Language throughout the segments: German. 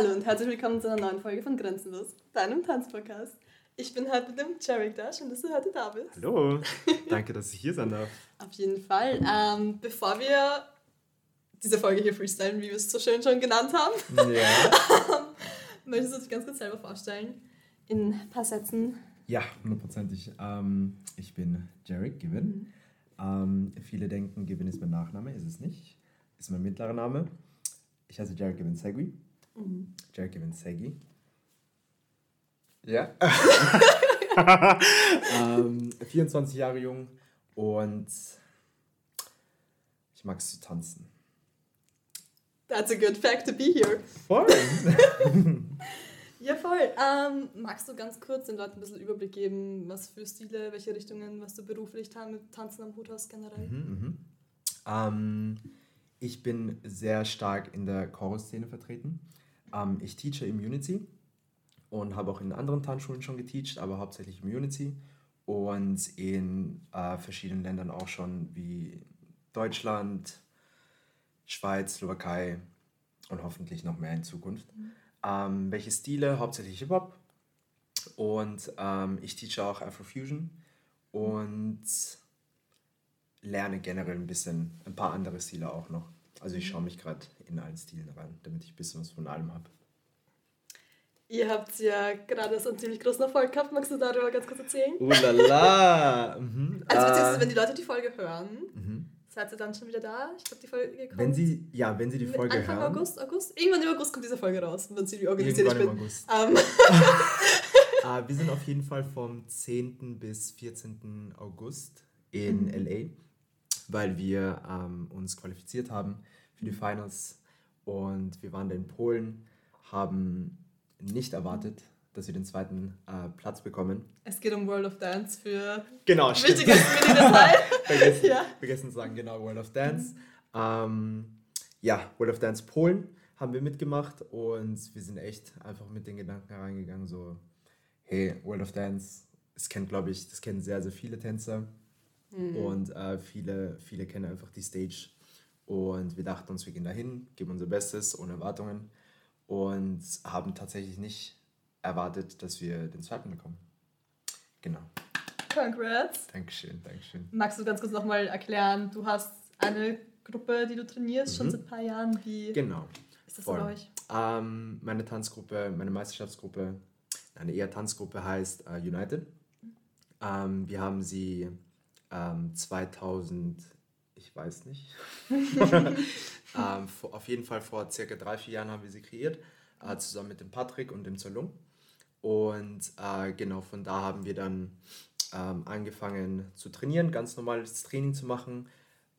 Hallo und herzlich willkommen zu einer neuen Folge von Grenzenlos, deinem Tanzpodcast. Ich bin heute mit dem Jarek da, schön, dass du heute da bist. Hallo, danke, dass ich hier sein darf. Auf jeden Fall. Ähm, bevor wir diese Folge hier freestylen, wie wir es so schön schon genannt haben, ja. möchtest du dich ganz kurz selber vorstellen? In ein paar Sätzen. Ja, hundertprozentig. Ähm, ich bin Jarek Given. Mhm. Ähm, viele denken, Given ist mein Nachname, ist es nicht. Ist mein mittlerer Name. Ich heiße Jarek Given Segui. Mhm. Jarek Given Segui. Ja. ähm, 24 Jahre jung und ich mag es zu tanzen. That's a good fact to be here. Voll. ja, voll. Ähm, magst du ganz kurz den Leuten ein bisschen Überblick geben, was für Stile, welche Richtungen, was du beruflich mit Tanzen am Hut hast generell? Mhm, mhm. Ähm, ich bin sehr stark in der Chorus-Szene vertreten. Ähm, ich teache Immunity und habe auch in anderen Tanzschulen schon geteacht, aber hauptsächlich Immunity und in äh, verschiedenen Ländern auch schon wie Deutschland, Schweiz, Slowakei und hoffentlich noch mehr in Zukunft. Mhm. Ähm, welche Stile? Hauptsächlich Hip-Hop. Und ähm, ich teache auch Afrofusion und lerne generell ein bisschen, ein paar andere Stile auch noch. Also ich schaue mich gerade in allen Stilen rein, damit ich ein bisschen was von allem habe. Ihr habt ja gerade so einen ziemlich großen Erfolg gehabt. Magst du darüber ganz kurz erzählen? Uh la la! mhm. Also beziehungsweise, wenn die Leute die Folge hören, mhm. Seid ihr dann schon wieder da? Ich glaube, die Folge kommt. Wenn Sie, ja, wenn Sie die Folge Anfang hören. August, August? Irgendwann im August kommt diese Folge raus, wenn Sie organisiert ich bin. Im August. Um. uh, wir sind auf jeden Fall vom 10. bis 14. August in mhm. LA, weil wir ähm, uns qualifiziert haben für die Finals und wir waren da in Polen, haben nicht erwartet, dass wir den zweiten äh, Platz bekommen. Es geht um World of Dance für genau, wichtiges Mini-Detail. vergessen, ja. vergessen zu sagen, genau, World of Dance. Mhm. Ähm, ja, World of Dance Polen haben wir mitgemacht und wir sind echt einfach mit den Gedanken hereingegangen, so, hey, World of Dance, das kennt, glaube ich, das kennen sehr, sehr viele Tänzer mhm. und äh, viele, viele kennen einfach die Stage und wir dachten uns, wir gehen dahin, geben unser Bestes, ohne Erwartungen und haben tatsächlich nicht erwartet, dass wir den zweiten bekommen. Genau. Congrats. Dankeschön, Dankeschön. Magst du ganz kurz nochmal erklären, du hast eine Gruppe, die du trainierst, mhm. schon seit ein paar Jahren. Wie genau. ist das Voll. bei euch? Ähm, meine Tanzgruppe, meine Meisterschaftsgruppe, eine eher Tanzgruppe heißt uh, United. Ähm, wir haben sie ähm, 2000, ich weiß nicht, ähm, auf jeden Fall vor circa drei, vier Jahren haben wir sie kreiert, äh, zusammen mit dem Patrick und dem Zerlung. Und äh, genau von da haben wir dann ähm, angefangen zu trainieren, ganz normales Training zu machen.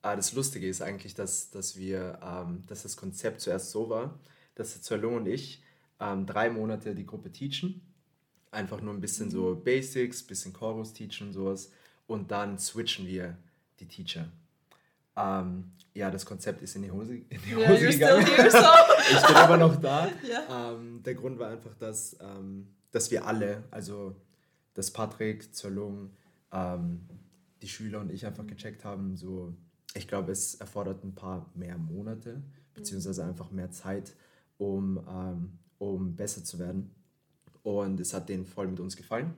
Äh, das Lustige ist eigentlich, dass, dass, wir, ähm, dass das Konzept zuerst so war, dass der Zerlung und ich ähm, drei Monate die Gruppe teachen. Einfach nur ein bisschen so mhm. Basics, bisschen Chorus teachen und sowas. Und dann switchen wir die Teacher. Ähm, ja, das Konzept ist in die Hose, in die Hose yeah, gegangen. Here, so. ich bin aber noch da. Yeah. Ähm, der Grund war einfach, dass ähm, dass wir alle, also dass Patrick, Zerlung, ähm, die Schüler und ich einfach gecheckt haben, so, ich glaube, es erfordert ein paar mehr Monate, beziehungsweise einfach mehr Zeit, um, ähm, um besser zu werden. Und es hat denen voll mit uns gefallen.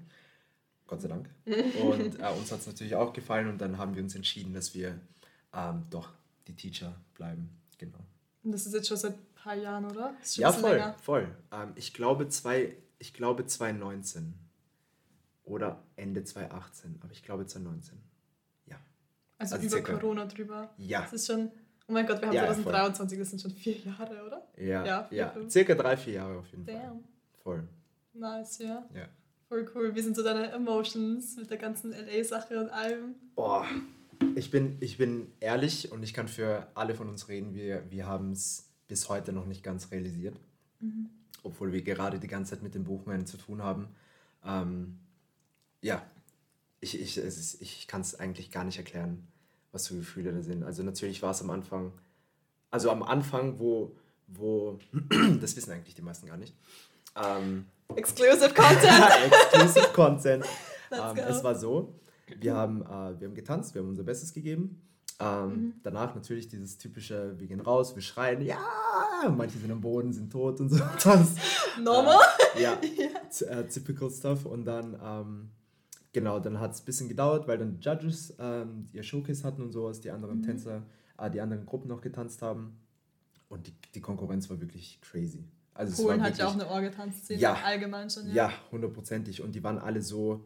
Gott sei Dank. Und äh, uns hat es natürlich auch gefallen und dann haben wir uns entschieden, dass wir ähm, doch die Teacher bleiben. Genau. Und das ist jetzt schon seit ein paar Jahren, oder? Ja, voll, länger. voll. Ähm, ich glaube, zwei, ich glaube 2019 oder Ende 2018, aber ich glaube 2019. Ja. Also, also über circa. Corona drüber. Ja. Das ist schon, oh mein Gott, wir haben ja, 2023, das sind schon vier Jahre, oder? Ja, ja, vier, ja. circa drei, vier Jahre auf jeden Damn. Fall. Voll. Nice, ja. Ja. Voll cool. Wie sind so deine Emotions mit der ganzen LA-Sache und allem? Boah, ich bin, ich bin ehrlich und ich kann für alle von uns reden, wir, wir haben es bis heute noch nicht ganz realisiert. Mhm obwohl wir gerade die ganze Zeit mit den Buchungen zu tun haben. Ähm, ja, ich, ich, ich kann es eigentlich gar nicht erklären, was für Gefühle da sind. Also natürlich war es am Anfang, also am Anfang, wo, wo das wissen eigentlich die meisten gar nicht. Ähm, Exclusive Content. Exclusive Content. ähm, es war so, wir haben, äh, wir haben getanzt, wir haben unser Bestes gegeben. Äh, Ähm, mhm. Danach natürlich dieses typische, wir gehen raus, wir schreien, ja, manche sind am Boden, sind tot und so. Normal? Äh, ja, ja. Äh, typical stuff. Und dann, ähm, genau, dann hat es ein bisschen gedauert, weil dann die Judges ähm, ihr Showcase hatten und sowas, die anderen mhm. Tänzer, äh, die anderen Gruppen noch getanzt haben. Und die, die Konkurrenz war wirklich crazy. Also Polen hat ja auch eine Orgetanzszene ja, allgemein schon. Ja, ja hundertprozentig. Und die waren alle so,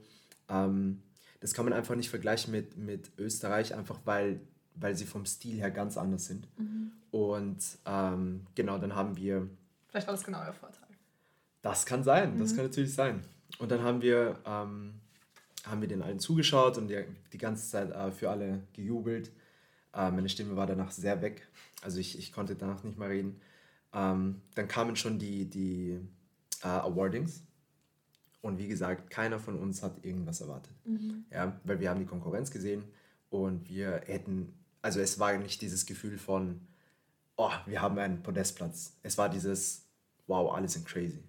ähm, das kann man einfach nicht vergleichen mit, mit Österreich, einfach weil, weil sie vom Stil her ganz anders sind. Mhm. Und ähm, genau, dann haben wir. Vielleicht war das genau euer Vorteil. Das kann sein, mhm. das kann natürlich sein. Und dann haben wir, ähm, haben wir den allen zugeschaut und die, die ganze Zeit äh, für alle gejubelt. Äh, meine Stimme war danach sehr weg. Also ich, ich konnte danach nicht mehr reden. Ähm, dann kamen schon die, die äh, Awardings. Und wie gesagt, keiner von uns hat irgendwas erwartet. Mhm. Ja, weil wir haben die Konkurrenz gesehen und wir hätten, also es war nicht dieses Gefühl von, oh, wir haben einen Podestplatz. Es war dieses, wow, alle sind crazy.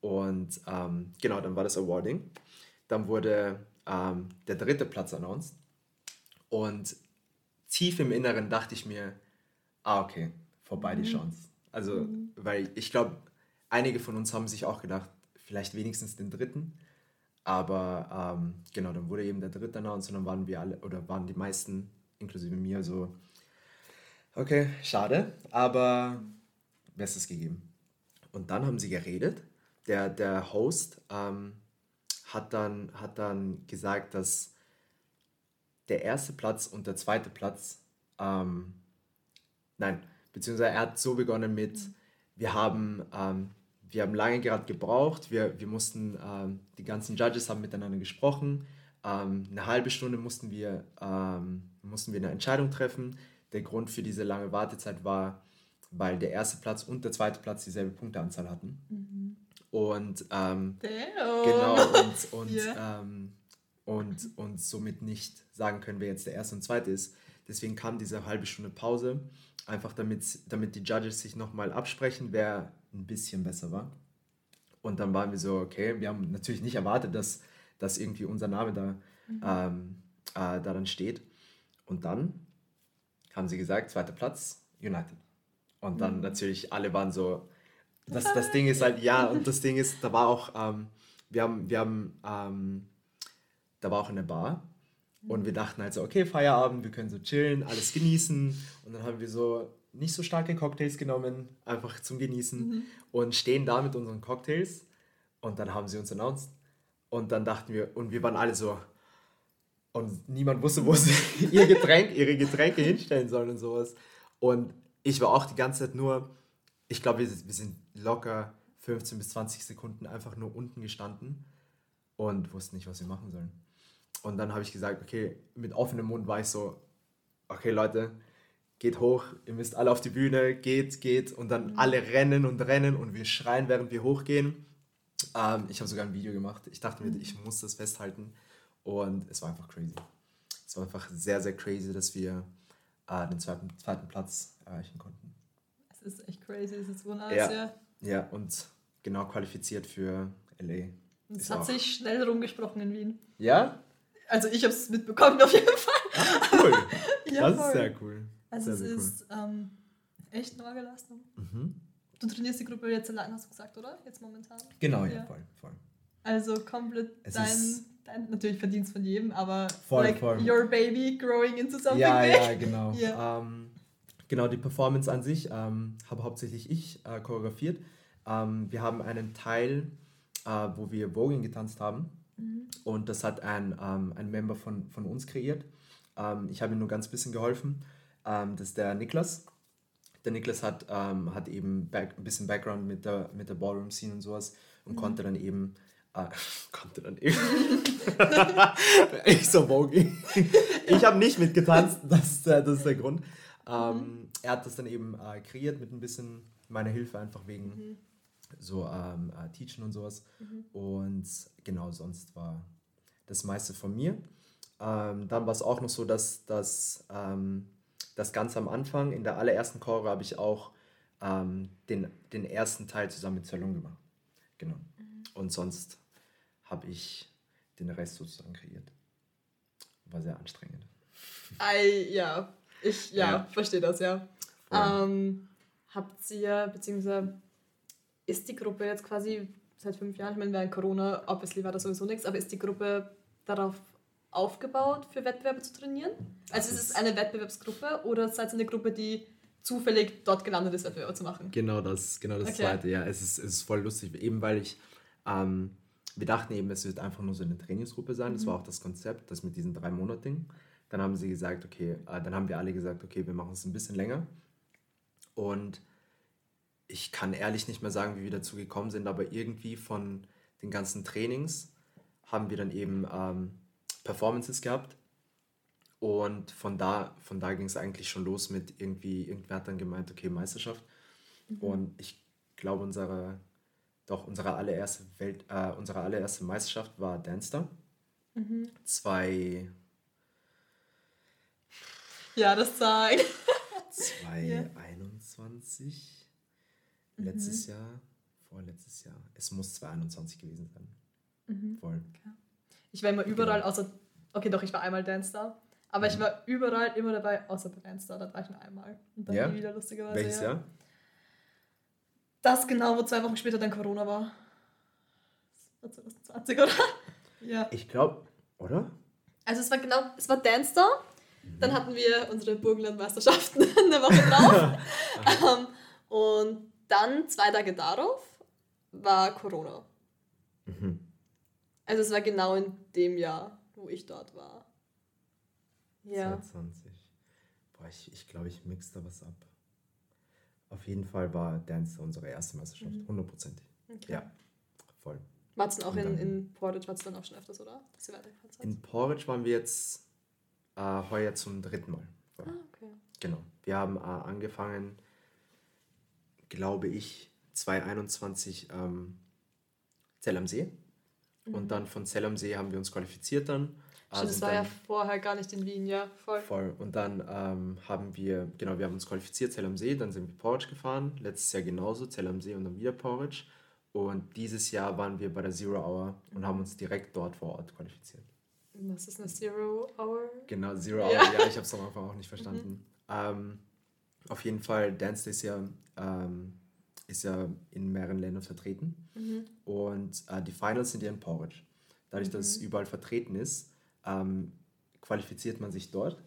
Und ähm, genau, dann war das Awarding. Dann wurde ähm, der dritte Platz announced. Und tief im Inneren dachte ich mir, ah, okay, vorbei mhm. die Chance. Also, mhm. weil ich glaube, einige von uns haben sich auch gedacht, vielleicht wenigstens den dritten. Aber ähm, genau, dann wurde eben der dritte announced und dann waren wir alle, oder waren die meisten, inklusive mir, so, okay, schade, aber Bestes gegeben. Und dann haben sie geredet. Der, der Host ähm, hat, dann, hat dann gesagt, dass der erste Platz und der zweite Platz, ähm, nein, beziehungsweise er hat so begonnen mit, wir haben ähm, wir haben lange gerade gebraucht. Wir, wir mussten, ähm, die ganzen Judges haben miteinander gesprochen. Ähm, eine halbe Stunde mussten wir, ähm, mussten wir eine Entscheidung treffen. Der Grund für diese lange Wartezeit war, weil der erste Platz und der zweite Platz dieselbe Punkteanzahl hatten. Mhm. Und ähm, genau, und, und, yeah. ähm, und, und somit nicht sagen können, wer jetzt der erste und zweite ist. Deswegen kam diese halbe Stunde Pause, einfach damit, damit die Judges sich nochmal absprechen, wer ein bisschen besser war. Und dann waren wir so, okay, wir haben natürlich nicht erwartet, dass, dass irgendwie unser Name da, mhm. ähm, äh, da dann steht. Und dann haben sie gesagt, zweiter Platz, United. Und dann mhm. natürlich alle waren so, das, das Ding ist halt, ja, und das Ding ist, da war auch, ähm, wir haben, wir haben, ähm, da war auch eine Bar und wir dachten halt so, okay, Feierabend, wir können so chillen, alles genießen. Und dann haben wir so nicht so starke Cocktails genommen, einfach zum Genießen mhm. und stehen da mit unseren Cocktails und dann haben sie uns announced und dann dachten wir, und wir waren alle so, und niemand wusste, wo sie ihr Getränk, ihre Getränke hinstellen sollen und sowas. Und ich war auch die ganze Zeit nur, ich glaube, wir, wir sind locker 15 bis 20 Sekunden einfach nur unten gestanden und wussten nicht, was wir machen sollen. Und dann habe ich gesagt, okay, mit offenem Mund war ich so, okay Leute, geht hoch, ihr müsst alle auf die Bühne, geht, geht und dann mhm. alle rennen und rennen und wir schreien, während wir hochgehen. Ähm, ich habe sogar ein Video gemacht. Ich dachte mir, mhm. ich muss das festhalten und es war einfach crazy. Es war einfach sehr, sehr crazy, dass wir äh, den zweiten, zweiten Platz erreichen konnten. Es ist echt crazy, es ist wunderbar. Ja, ja, und genau qualifiziert für LA. Es hat sich schnell rumgesprochen in Wien. Ja? Also ich habe es mitbekommen auf jeden Fall. Ach, cool. ja, das voll. ist sehr cool. Also sehr, es sehr ist cool. ähm, echt eine Orgelastung. Mhm. Du trainierst die Gruppe jetzt allein, hast du gesagt, oder? Jetzt momentan? Genau, ja, ja voll, voll. Also komplett es dein, dein, natürlich Verdienst von jedem, aber voll, like voll. your baby growing into something Ja, big. ja, genau. Yeah. Ähm, genau, die Performance an sich ähm, habe hauptsächlich ich äh, choreografiert. Ähm, wir haben einen Teil, äh, wo wir Voging getanzt haben. Mhm. Und das hat ein, ähm, ein Member von, von uns kreiert. Ähm, ich habe ihm nur ganz bisschen geholfen. Ähm, das ist der Niklas. Der Niklas hat, ähm, hat eben back, ein bisschen Background mit der, mit der Ballroom-Scene und sowas und mhm. konnte dann eben äh, konnte dann eben. ich so Vogue. ich habe nicht mitgetanzt, das ist, das ist der Grund. Ähm, mhm. Er hat das dann eben äh, kreiert mit ein bisschen meiner Hilfe, einfach wegen mhm. so ähm, äh, Teachen und sowas. Mhm. Und genau, sonst war das meiste von mir. Ähm, dann war es auch noch so, dass, dass ähm, das Ganze am Anfang, in der allerersten Chore, habe ich auch ähm, den, den ersten Teil zusammen mit Salon gemacht. Genau. Mhm. Und sonst habe ich den Rest sozusagen kreiert. War sehr anstrengend. Ei, ja. Ich, ja, ja. verstehe das, ja. Ähm, habt ihr, beziehungsweise ist die Gruppe jetzt quasi seit fünf Jahren, ich meine, während Corona, obviously war das sowieso nichts, aber ist die Gruppe darauf aufgebaut, für Wettbewerbe zu trainieren? Also ist es eine Wettbewerbsgruppe oder seid ihr eine Gruppe, die zufällig dort gelandet ist, Wettbewerbe zu machen? Genau das, genau das okay. zweite, ja. Es ist, es ist voll lustig, eben weil ich, ähm, wir dachten eben, es wird einfach nur so eine Trainingsgruppe sein. Das mhm. war auch das Konzept, das mit diesen drei Monaten. Dann haben sie gesagt, okay, äh, dann haben wir alle gesagt, okay, wir machen es ein bisschen länger. Und ich kann ehrlich nicht mehr sagen, wie wir dazu gekommen sind, aber irgendwie von den ganzen Trainings haben wir dann eben ähm, Performances gehabt. Und von da, von da ging es eigentlich schon los mit irgendwie, irgendwer hat dann gemeint, okay, Meisterschaft. Mhm. Und ich glaube, unsere, doch unsere allererste Welt, äh, unsere allererste Meisterschaft war Danster. Mhm. Zwei. Ja, das zeigt. 2021 letztes mhm. Jahr, vorletztes Jahr. Es muss 2021 gewesen sein. Mhm. Voll. Okay. Ich war immer überall, genau. außer, okay, doch, ich war einmal Dance aber mhm. ich war überall immer dabei, außer bei Dance da war ich nur einmal. Und dann ja? nie wieder lustigerweise. Welches ja. Jahr? Das genau, wo zwei Wochen später dann Corona war. Das war 2020, oder? ja. Ich glaube, oder? Also es war genau, es war Dance mhm. Dann hatten wir unsere Burgenlandmeisterschaften eine Woche drauf. ähm, und dann, zwei Tage darauf, war Corona. Mhm. Also es war genau in dem Jahr, wo ich dort war. Ja. 2020. Boah, ich, ich glaube, ich mix da was ab. Auf jeden Fall war Dance unsere erste Meisterschaft, mhm. hundertprozentig. Mhm. Okay. Ja, voll. War es auch in, in Porridge, war es dann auch schon öfters, oder? In Porridge waren wir jetzt äh, heuer zum dritten Mal. Ah, okay. Genau. Wir haben äh, angefangen glaube ich, 2021 ähm, Zell am See. Mhm. Und dann von Zell am See haben wir uns qualifiziert dann. Stimmt, das war ja vorher gar nicht in Wien, ja, voll. Voll. Und dann ähm, haben wir, genau, wir haben uns qualifiziert, Zell am See, dann sind wir Porridge gefahren. Letztes Jahr genauso, Zell am See und dann wieder Porridge. Und dieses Jahr waren wir bei der Zero Hour und mhm. haben uns direkt dort vor Ort qualifiziert. Was ist eine Zero Hour? Genau, Zero Hour, ja, ich habe es am Anfang auch nicht verstanden. Mhm. Ähm, auf jeden Fall, Dance ist ja, ähm, ist ja in mehreren Ländern vertreten. Mhm. Und äh, die Finals sind ja in Porridge. Dadurch, mhm. dass es mhm. überall vertreten ist, ähm, qualifiziert man sich dort.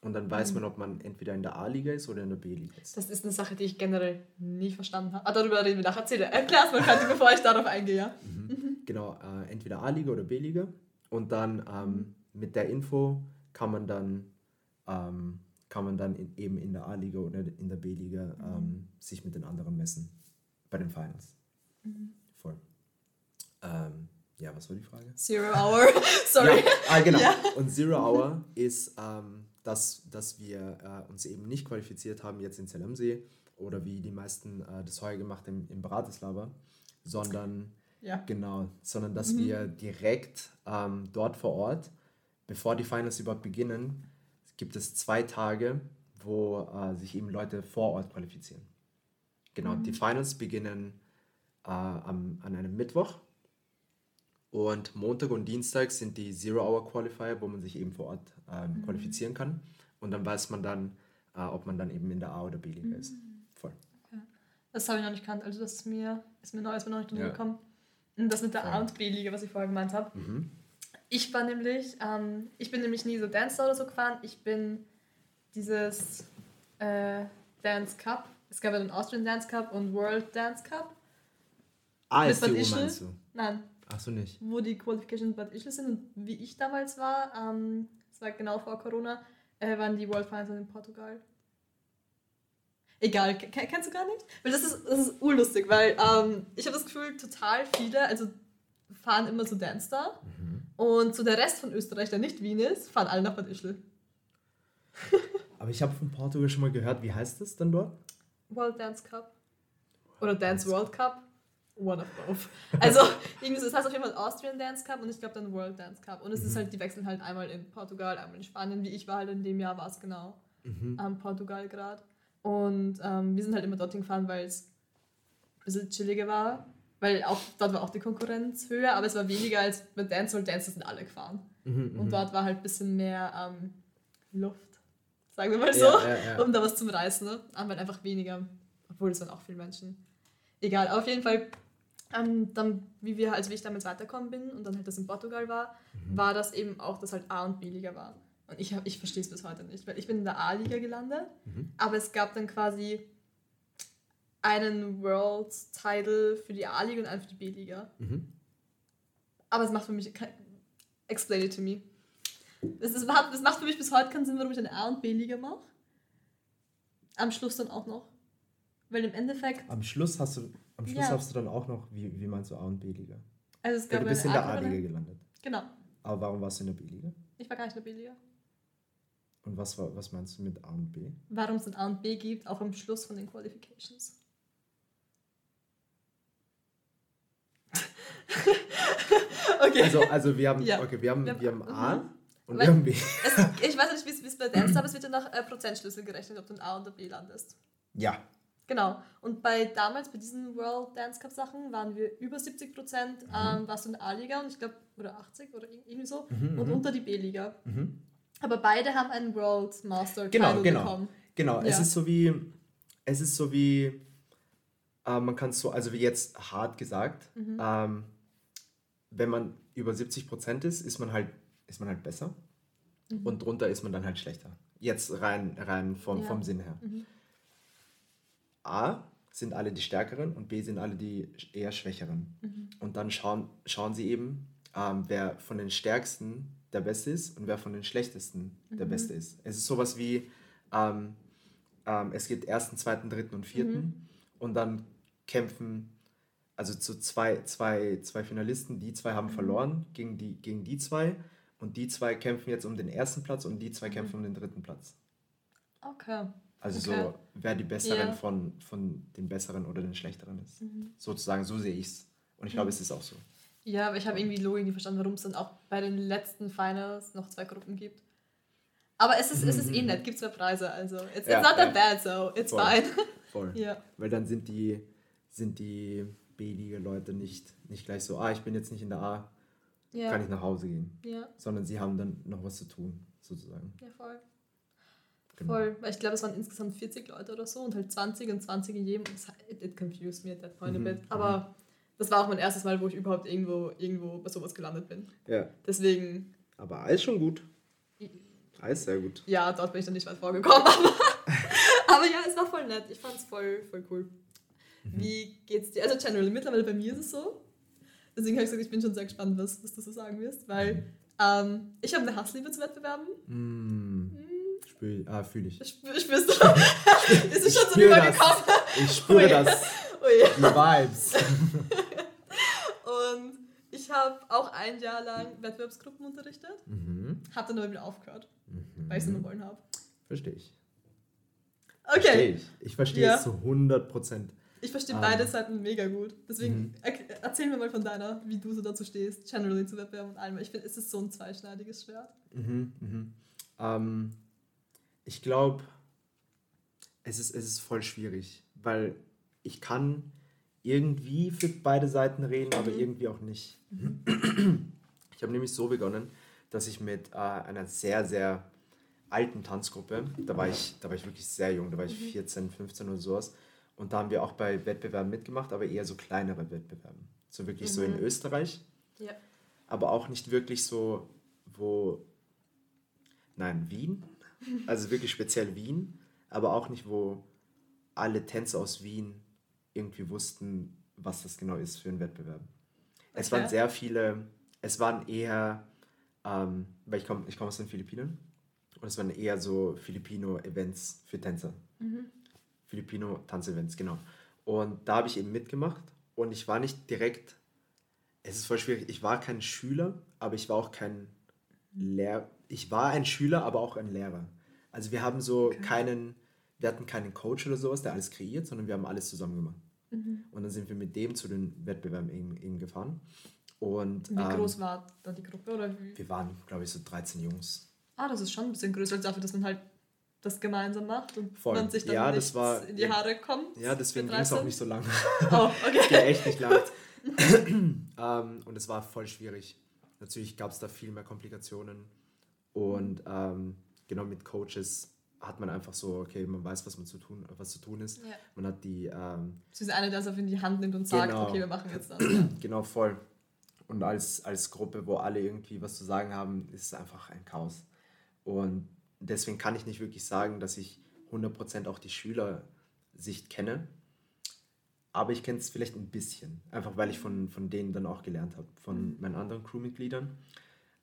Und dann weiß mhm. man, ob man entweder in der A-Liga ist oder in der B-Liga ist. Das ist eine Sache, die ich generell nie verstanden habe. Ah, darüber reden wir nachher. Erzähl, erklär es mal, bevor ich darauf eingehe. Ja? Mhm. mhm. Genau, äh, entweder A-Liga oder B-Liga. Und dann ähm, mit der Info kann man dann ähm, kann man dann in, eben in der A-Liga oder in der B-Liga mhm. ähm, sich mit den anderen messen bei den Finals. Mhm. Voll. Ähm, ja, was war die Frage? Zero Hour, sorry. Ja, ah, genau. Ja. Und Zero Hour ist, ähm, dass, dass wir äh, uns eben nicht qualifiziert haben jetzt in Zell am See oder wie die meisten äh, das heuer gemacht haben in Bratislava, sondern ja. genau, sondern dass mhm. wir direkt ähm, dort vor Ort, bevor die Finals überhaupt beginnen, gibt es zwei Tage, wo äh, sich eben Leute vor Ort qualifizieren. Genau, mhm. die Finals beginnen äh, am, an einem Mittwoch und Montag und Dienstag sind die Zero-Hour-Qualifier, wo man sich eben vor Ort ähm, mhm. qualifizieren kann. Und dann weiß man dann, äh, ob man dann eben in der A- oder B-Liga mhm. ist. Voll. Okay. Das habe ich noch nicht gekannt. Also das ist mir, ist mir neu, ist mir noch nicht untergekommen. Ja. Und das mit der A- und B-Liga, was ich vorher gemeint habe. Mhm. Ich war nämlich, ähm, ich bin nämlich nie so Dance oder so gefahren. Ich bin dieses äh, Dance Cup. Es gab ja den Austrian Dance Cup und World Dance Cup. Ah, ist die meinst du? Nein. Ach so nicht. Wo die Qualifications Bad Ischl sind und wie ich damals war, ähm, das war genau vor Corona, äh, waren die World Finals in Portugal. Egal, kennst du gar nicht? Weil das ist, das ist urlustig, weil ähm, ich habe das Gefühl, total viele, also fahren immer so Dance Star. Mhm. Und so der Rest von Österreich, der nicht Wien ist, fahren alle nach Bad Ischl. Aber ich habe von Portugal schon mal gehört, wie heißt das dann dort? World Dance Cup. Oder Dance World Cup. One of both. Also, irgendwie so, das heißt auf jeden Fall Austrian Dance Cup und ich glaube dann World Dance Cup. Und es mhm. ist halt, die wechseln halt einmal in Portugal, einmal in Spanien. Wie ich war halt in dem Jahr, war es genau mhm. ähm, Portugal gerade. Und ähm, wir sind halt immer dorthin gefahren, weil es ein bisschen chilliger war weil auch dort war auch die Konkurrenz höher, aber es war weniger als bei Dance, weil Dance sind alle gefahren. Mhm, und mhm. dort war halt ein bisschen mehr ähm, Luft. Sagen wir mal so, ja, ja, um da was zum Reißen. Ne? Aber halt einfach weniger, obwohl es waren auch viele Menschen. Egal, auf jeden Fall, ähm, dann, wie wir, als ich damit weitergekommen bin und dann halt das in Portugal war, mhm. war das eben auch, dass halt A und B-Liga war. Und ich, ich verstehe es bis heute nicht, weil ich bin in der A-Liga gelandet, mhm. aber es gab dann quasi einen World Title für die A-Liga und einen für die B-Liga. Mhm. Aber es macht für mich. Explain it to me. Das, macht, das macht für mich bis heute keinen Sinn, warum ich eine A- und B-Liga mache. Am Schluss dann auch noch. Weil im Endeffekt. Am Schluss hast du, am Schluss ja. hast du dann auch noch, wie, wie meinst du A- und B-Liga? Also es gab ja, du bist in der A-Liga gelandet. Genau. Aber warum warst du in der B-Liga? Ich war gar nicht in der B-Liga. Und was, war, was meinst du mit A und B? Warum es ein A und B gibt, auch am Schluss von den Qualifications. okay. Also, also wir haben, ja. okay, wir haben, wir haben, wir haben A mhm. Und Weil B. Es, ich weiß nicht, wie es bei Dance ist, aber es wird ja nach äh, Prozentschlüssel gerechnet, ob du ein A oder B landest. Ja. Genau. Und bei damals, bei diesen World Dance Cup Sachen, waren wir über 70 Prozent, mhm. ähm, warst du in A-Liga und ich glaube, oder 80 oder irgendwie so, mhm, und mhm. unter die B-Liga. Mhm. Aber beide haben einen World Master genau, Title genau. bekommen. Genau, ja. es ist so wie, es ist so wie, äh, man kann es so, also wie jetzt hart gesagt, mhm. ähm, wenn man über 70 Prozent ist, ist man halt, ist man halt besser mhm. und drunter ist man dann halt schlechter. Jetzt rein, rein vom, ja. vom Sinn her. Mhm. A sind alle die Stärkeren und B sind alle die eher Schwächeren. Mhm. Und dann schauen, schauen sie eben, ähm, wer von den Stärksten der Beste ist und wer von den Schlechtesten der mhm. Beste ist. Es ist sowas wie, ähm, ähm, es gibt ersten, zweiten, dritten und vierten mhm. und dann kämpfen also zu zwei, zwei, zwei Finalisten, die zwei haben mhm. verloren gegen die, gegen die zwei und die zwei kämpfen jetzt um den ersten Platz und die zwei mhm. kämpfen um den dritten Platz. Okay. Also okay. so, wer die Besseren yeah. von, von den Besseren oder den Schlechteren ist. Mhm. Sozusagen, so sehe ich es. Und ich glaube, mhm. es ist auch so. Ja, aber ich habe irgendwie Logik nicht verstanden, warum es dann auch bei den letzten Finals noch zwei Gruppen gibt. Aber es ist, es ist eh nett, gibt zwei Preise, also it's, ja, it's not that bad, so it's voll, fine. Voll. ja. Weil dann sind die, sind die B-Liga-Leute nicht, nicht gleich so, ah, ich bin jetzt nicht in der A, ja. kann ich nach Hause gehen. Ja. Sondern sie haben dann noch was zu tun, sozusagen. Ja, voll. Genau. Voll, weil ich glaube, es waren insgesamt 40 Leute oder so und halt 20 und 20 in jedem. It, it confused me at that point mhm. a bit. Aber mhm. das war auch mein erstes Mal, wo ich überhaupt irgendwo, irgendwo bei sowas gelandet bin. Ja. Deswegen. Aber A ist schon gut. A ist sehr gut. Ja, dort bin ich dann nicht weit vorgekommen. Aber, aber ja, es war voll nett. Ich fand es voll, voll cool. Mhm. Wie geht's dir? Also generell, mittlerweile bei mir ist es so. Deswegen habe ich gesagt, ich bin schon sehr gespannt, was, was du so sagen wirst, weil mhm. ähm, ich habe eine Hassliebe zu Wettbewerben. Mm. Spür, ah, fühle ich. Spür, spürst du? ist es schon so rübergekommen? Ich spüre oh das. Oh Die Vibes. Und ich habe auch ein Jahr lang Wettbewerbsgruppen unterrichtet, mhm. habe dann aber wieder aufgehört, mhm. weil ich es nur wollen habe. Verstehe ich. Okay. Verstehe ich. Ich verstehe ja. es zu 100 Prozent. Ich verstehe ah. beide Seiten mega gut. Deswegen mhm. Erzähl mir mal von deiner, wie du so dazu stehst, generally zu Wettbewerben und allem. Ich finde, es ist so ein zweischneidiges Schwert. Mhm, mhm. Ähm, ich glaube, es ist, es ist voll schwierig, weil ich kann irgendwie für beide Seiten reden, aber mhm. irgendwie auch nicht. Mhm. Ich habe nämlich so begonnen, dass ich mit äh, einer sehr, sehr alten Tanzgruppe, da war ich, da war ich wirklich sehr jung, da war ich 14, mhm. 15 oder sowas, und da haben wir auch bei Wettbewerben mitgemacht, aber eher so kleinere Wettbewerbe. So wirklich mhm. so in mhm. Österreich. Ja. Aber auch nicht wirklich so, wo. Nein, Wien. Also wirklich speziell Wien. Aber auch nicht, wo alle Tänzer aus Wien irgendwie wussten, was das genau ist für ein Wettbewerb. Okay. Es waren sehr viele, es waren eher, ähm, weil ich komme ich komm aus den Philippinen, und es waren eher so Filipino-Events für Tänzer. Mhm. Filipino-Tanzevents, genau. Und da habe ich eben mitgemacht und ich war nicht direkt, es ist voll schwierig, ich war kein Schüler, aber ich war auch kein Lehrer. Ich war ein Schüler, aber auch ein Lehrer. Also wir haben so okay. keinen, wir hatten keinen Coach oder sowas, der alles kreiert, sondern wir haben alles zusammen gemacht. Mhm. Und dann sind wir mit dem zu den Wettbewerben eben, eben gefahren. Und, wie ähm, groß war da die Gruppe? Oder wie? Wir waren, glaube ich, so 13 Jungs. Ah, das ist schon ein bisschen größer als dafür, dass man halt das gemeinsam macht und Voll. man sich dann ja, nicht war, in die Haare kommt. Ja, deswegen ging es auch nicht so lang. Oh, okay. es ging echt nicht lang. ähm, und es war voll schwierig. Natürlich gab es da viel mehr Komplikationen und ähm, genau mit Coaches hat man einfach so, okay, man weiß, was man zu tun, was zu tun ist. Ja. Man hat die. Ähm, Sie ist einer, der es auf in die Hand nimmt und sagt, Genau. okay, wir machen jetzt das. genau, voll. Und als, als Gruppe, wo alle irgendwie was zu sagen haben, ist es einfach ein Chaos. Und deswegen kann ich nicht wirklich sagen, dass ich 100% auch die Schülersicht kenne. Aber ich kenne es vielleicht ein bisschen. Einfach weil ich von, von denen dann auch gelernt habe, von meinen anderen Crewmitgliedern.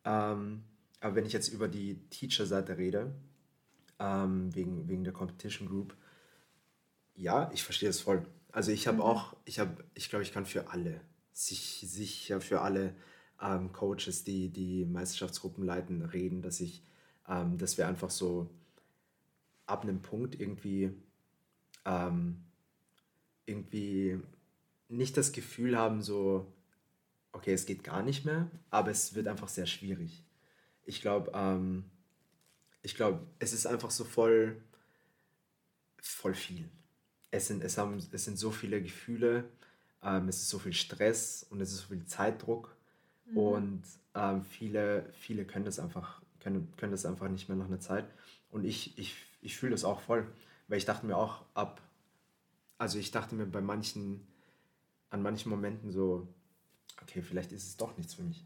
Ähm, aber wenn ich jetzt über die Teacher-Seite rede, ähm, wegen, wegen der Competition Group, ja, ich verstehe es voll. Also ich habe auch, ich habe, ich glaube, ich kann für alle, sich, sicher für alle ähm, Coaches, die die Meisterschaftsgruppen leiten, reden, dass ich, ähm, dass wir einfach so ab einem Punkt irgendwie, ähm, irgendwie nicht das Gefühl haben, so, okay, es geht gar nicht mehr, aber es wird einfach sehr schwierig. Ich glaube, ähm, ich glaube, es ist einfach so voll, voll viel. Es sind, es haben, es sind so viele Gefühle, ähm, es ist so viel Stress und es ist so viel Zeitdruck und ähm, viele, viele können das einfach, können, können das einfach nicht mehr nach einer Zeit. Und ich, ich, ich fühle das auch voll, weil ich dachte mir auch ab, also ich dachte mir bei manchen, an manchen Momenten so, okay, vielleicht ist es doch nichts für mich.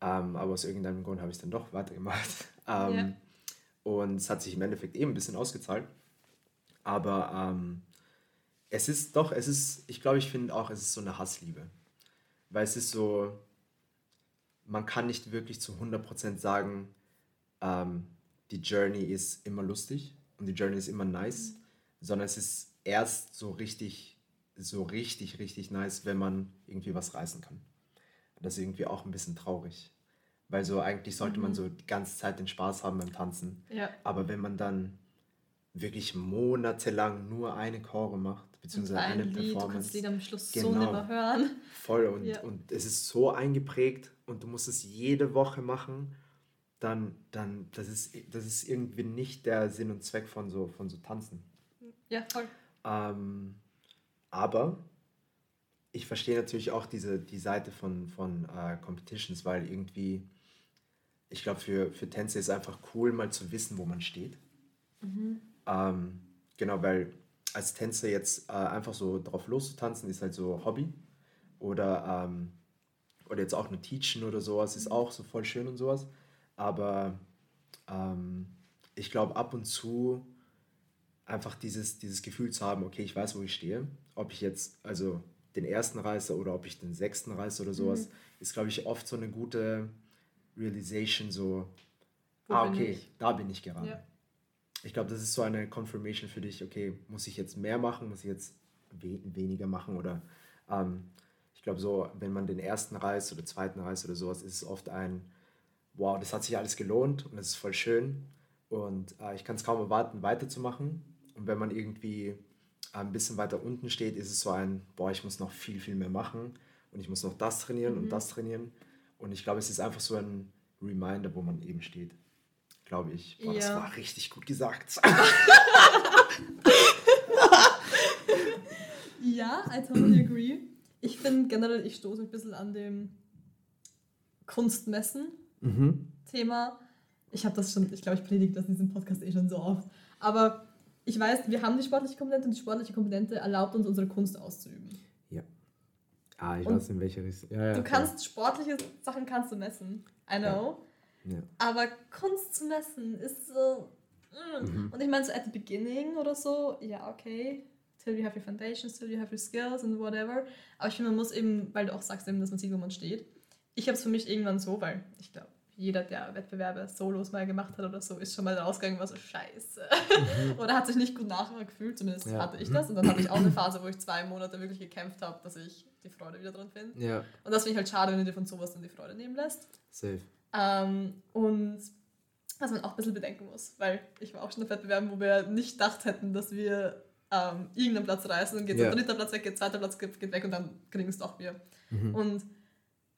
Ähm, aber aus irgendeinem Grund habe ich es dann doch weitergemacht. Ähm, Ja. Und es hat sich im Endeffekt eben ein bisschen ausgezahlt. Aber ähm, es ist doch, es ist, ich glaube, ich finde auch, es ist so eine Hassliebe. Weil es ist so, man kann nicht wirklich zu 100% sagen, ähm, die Journey ist immer lustig und die Journey ist immer nice, sondern es ist erst so richtig, so richtig, richtig nice, wenn man irgendwie was reißen kann. Das ist irgendwie auch ein bisschen traurig. Weil so eigentlich sollte man so die ganze Zeit den Spaß haben beim Tanzen. Ja. Aber wenn man dann wirklich monatelang nur eine Chore macht, beziehungsweise ein eine Lied, du kannst Performance, Lied am Schluss so Genau. nicht mehr hören. voll und, Ja. und es ist so eingeprägt und du musst es jede Woche machen, dann, dann das, ist, das ist irgendwie nicht der Sinn und Zweck von so, von so Tanzen. Ja, voll. Ähm, aber ich verstehe natürlich auch diese, die Seite von, von äh, Competitions, weil irgendwie, ich glaube, für, für Tänze ist einfach cool, mal zu wissen, wo man steht. Ähm, genau, weil als Tänzer jetzt äh, einfach so drauf loszutanzen, ist halt so Hobby. Oder, ähm, oder jetzt auch nur Teachen oder sowas, ist auch so voll schön und sowas. Aber ähm, ich glaube, ab und zu einfach dieses, dieses Gefühl zu haben, okay, ich weiß, wo ich stehe. Ob ich jetzt also den ersten reiße oder ob ich den sechsten reiße oder sowas, ist, glaube ich, oft so eine gute Realization, so, Wo ah, okay, ich? da bin ich gerade. Ja. Ich glaube, das ist so eine Confirmation für dich, okay, muss ich jetzt mehr machen, muss ich jetzt we weniger machen oder ähm, ich glaube so, wenn man den ersten reißt oder zweiten reißt oder sowas, ist es oft ein, wow, das hat sich alles gelohnt und es ist voll schön und äh, ich kann es kaum erwarten, weiterzumachen. Und wenn man irgendwie ein bisschen weiter unten steht, ist es so ein, boah, ich muss noch viel, viel mehr machen und ich muss noch das trainieren und das trainieren. Und ich glaube, es ist einfach so ein Reminder, wo man eben steht. Glaube ich. Boah, das Ja. war richtig gut gesagt. Ja, I totally agree. Ich finde generell, ich stoße ein bisschen an dem Kunstmessen-Thema. Ich habe das schon, ich glaube, ich predige das in diesem Podcast eh schon so oft. Aber ich weiß, wir haben die sportliche Komponente und die sportliche Komponente erlaubt uns, unsere Kunst auszuüben. Ja. Ah, ich Und weiß in welche Richtung. Ja, ja, Du kannst sportliche Sachen kannst du messen. I know. Ja. Aber Kunst zu messen ist so. mm. Mhm. Und ich meine, so at the beginning oder so, ja, okay. Till you have your foundations, till you have your skills and whatever. Aber ich finde, man muss eben, weil du auch sagst, eben, dass man sieht, wo man steht. Ich habe es für mich irgendwann so, weil ich glaube, jeder, der Wettbewerbe Solos mal gemacht hat oder so, ist schon mal rausgegangen, war so scheiße. oder hat sich nicht gut nachher gefühlt, zumindest Ja. hatte ich das. Und dann hatte ich auch eine Phase, wo ich zwei Monate wirklich gekämpft habe, dass ich die Freude wieder dran finde. Ja, Und das finde ich halt schade, wenn du dir von sowas dann die Freude nehmen lässt. safe. Ähm, und was man auch ein bisschen bedenken muss, weil ich war auch schon auf Wettbewerben, wo wir nicht gedacht hätten, dass wir ähm, irgendeinen Platz reißen, dann geht Ja. der dritte Platz weg, geht zweiter Platz geht, geht weg und dann kriegen es doch wir. Mhm. Und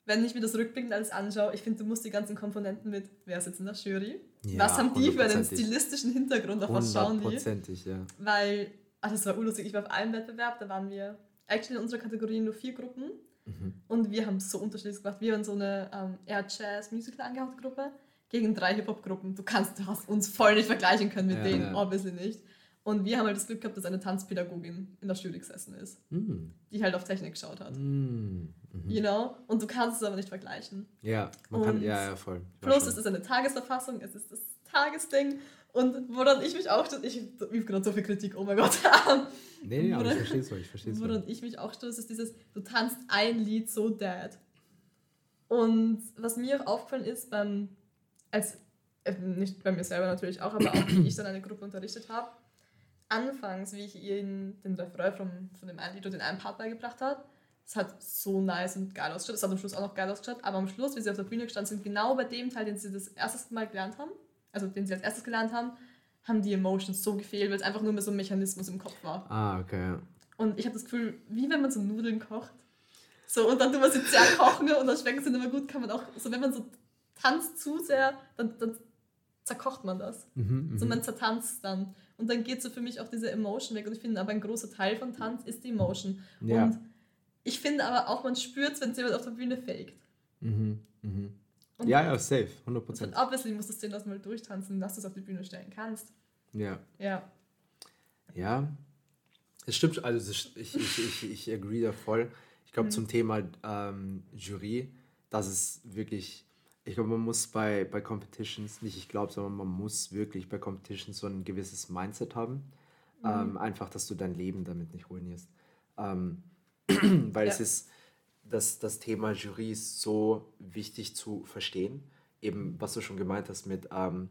wenn ich mir das rückblickend alles anschaue, ich finde, du musst die ganzen Komponenten mit, wer sitzt in der Jury, Ja, was haben die für einen stilistischen Hintergrund, auf was schauen die? Hundertprozentig, ja. Weil, also das war urlustig, ich war auf einem Wettbewerb, da waren wir actually in unserer Kategorie nur vier Gruppen Mhm. und wir haben so unterschiedlich gemacht. Wir waren so eine ähm, eher Jazz-Musical angehauchte Gruppe. gegen drei Hip-Hop-Gruppen. Du kannst, du hast uns voll nicht vergleichen können mit Ja, denen, obviously nicht. Und wir haben halt das Glück gehabt, dass eine Tanzpädagogin in der Jury gesessen ist, Mm. die halt auf Technik geschaut hat. Mm. Mhm. You know? Und du kannst es aber nicht vergleichen. Ja, man kann, ja, ja, voll. Plus, es ist eine Tagesverfassung, es ist das Tagesding. Und woran ich mich auch, ich übe gerade so viel Kritik, oh mein Gott. Nee, nee, aber ich woran- verstehe es ich verstehe es Woran ich mich auch stoße, ist dieses, du tanzt ein Lied so dead. Und was mir auch aufgefallen ist, beim, als, äh, nicht bei mir selber natürlich auch, aber auch wie ich dann eine Gruppe unterrichtet habe, anfangs, wie ich ihnen den Refrain von, von dem einen Lied den einen Part beigebracht habe, es hat so nice und geil ausgeschaut. Es hat am Schluss auch noch geil ausgeschaut, aber am Schluss, wie sie auf der Bühne gestanden sind, genau bei dem Teil, den sie das erste Mal gelernt haben, also den sie als erstes gelernt haben, haben die Emotions so gefehlt, weil es einfach nur mehr so ein Mechanismus im Kopf war. Ah, okay. Und ich habe das Gefühl, wie wenn man so Nudeln kocht. So, und dann tut man sie sehr kochen und dann schmecken sie nicht mehr gut, kann man auch, so wenn man so tanzt zu sehr, dann, dann zerkocht man das. Mhm, So mhm. man zertanzt dann. Und dann geht so für mich auch diese Emotion weg. Und ich finde aber ein großer Teil von Tanz ist die Emotion. Ja. Und ich finde aber auch, man spürt es, wenn jemand auf der Bühne faked. Mhm, mhm. Und Ja, ja, safe, 100 Und Prozent. obviously musst du es denen das mal durchtanzen, dass du es auf die Bühne stellen kannst. Ja. Ja. Ja, es stimmt, also ich, ich, ich, ich agree da voll. Ich glaube, Mhm. zum Thema ähm, Jury, das ist wirklich, ich glaube, man muss bei, bei Competitions, nicht ich glaube, sondern man muss wirklich bei Competitions so ein gewisses Mindset haben. Mhm. Ähm, einfach, dass du dein Leben damit nicht ruinierst. Ähm, weil es Ja. ist, das, das Thema Jury ist so wichtig zu verstehen. Eben, was du schon gemeint hast mit, ähm,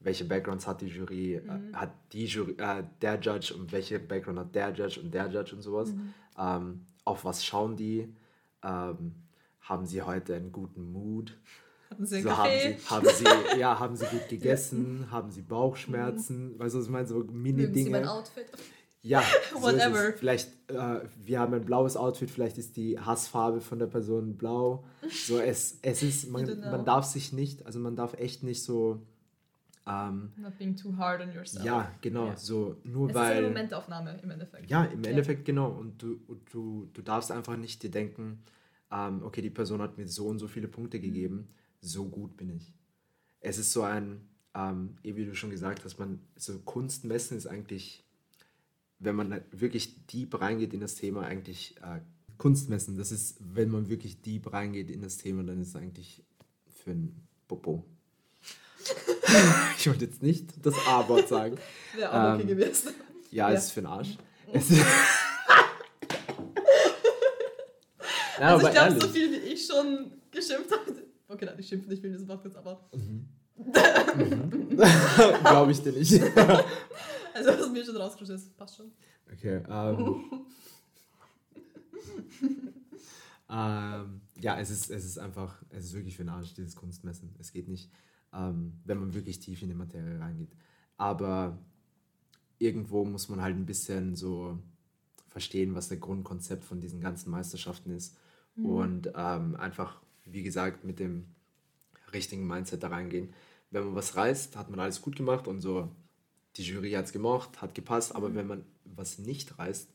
welche Backgrounds hat die Jury, Mhm. äh, hat die Jury, äh, der Judge und welche Background hat der Judge und der Judge und sowas. Mhm. Ähm, auf was schauen die? Ähm, haben sie heute einen guten Mood? Hatten sie einen So, haben, Kaffee? sie, haben, sie, ja, haben sie gut gegessen? Haben sie Bauchschmerzen? Weißt du, was ich meine? So sie mein Mini-Dinge. Outfit? Ja, so Whatever. es. Vielleicht, äh, wir haben ein blaues Outfit, vielleicht ist die Hassfarbe von der Person blau. So, es, es ist, man, man darf sich nicht, also man darf echt nicht so, ähm, Not being too hard on yourself. ja, genau, Ja. so nur Es ist eine weil. Momentaufnahme im Endeffekt. Ja, im Endeffekt genau. Und du, du, du darfst einfach nicht dir denken, ähm, okay, die Person hat mir so und so viele Punkte Mhm. gegeben, so gut bin ich. Es ist so ein, ähm, eh wie du schon gesagt hast, man, so Kunst messen ist eigentlich, wenn man wirklich deep reingeht in das Thema, eigentlich äh, Kunst messen. Das ist, wenn man wirklich deep reingeht in das Thema, dann ist es eigentlich für ein Popo. ich wollte jetzt nicht das A-Wort sagen. Wäre auch okay Ähm, gewesen. Ja, Ja. es ist für den Arsch. Es ist ja, also ich glaube, so viel wie ich schon geschimpft habe. Okay, nein, ich schimpfe nicht viel, das Wort kurz, aber. Glaube ich dir nicht. Also was mir schon rausgerutscht ist, passt schon. Okay. Ähm, ähm, ja, es ist, es ist einfach, es ist wirklich für den Arsch, dieses Kunstmessen. Es geht nicht, ähm, wenn man wirklich tief in die Materie reingeht. Aber irgendwo muss man halt ein bisschen so verstehen, was der Grundkonzept von diesen ganzen Meisterschaften ist. Und ähm, einfach, wie gesagt, mit dem richtigen Mindset da reingehen. Wenn man was reißt, hat man alles gut gemacht und so, die Jury hat es gemocht, hat gepasst, aber wenn man was nicht reißt,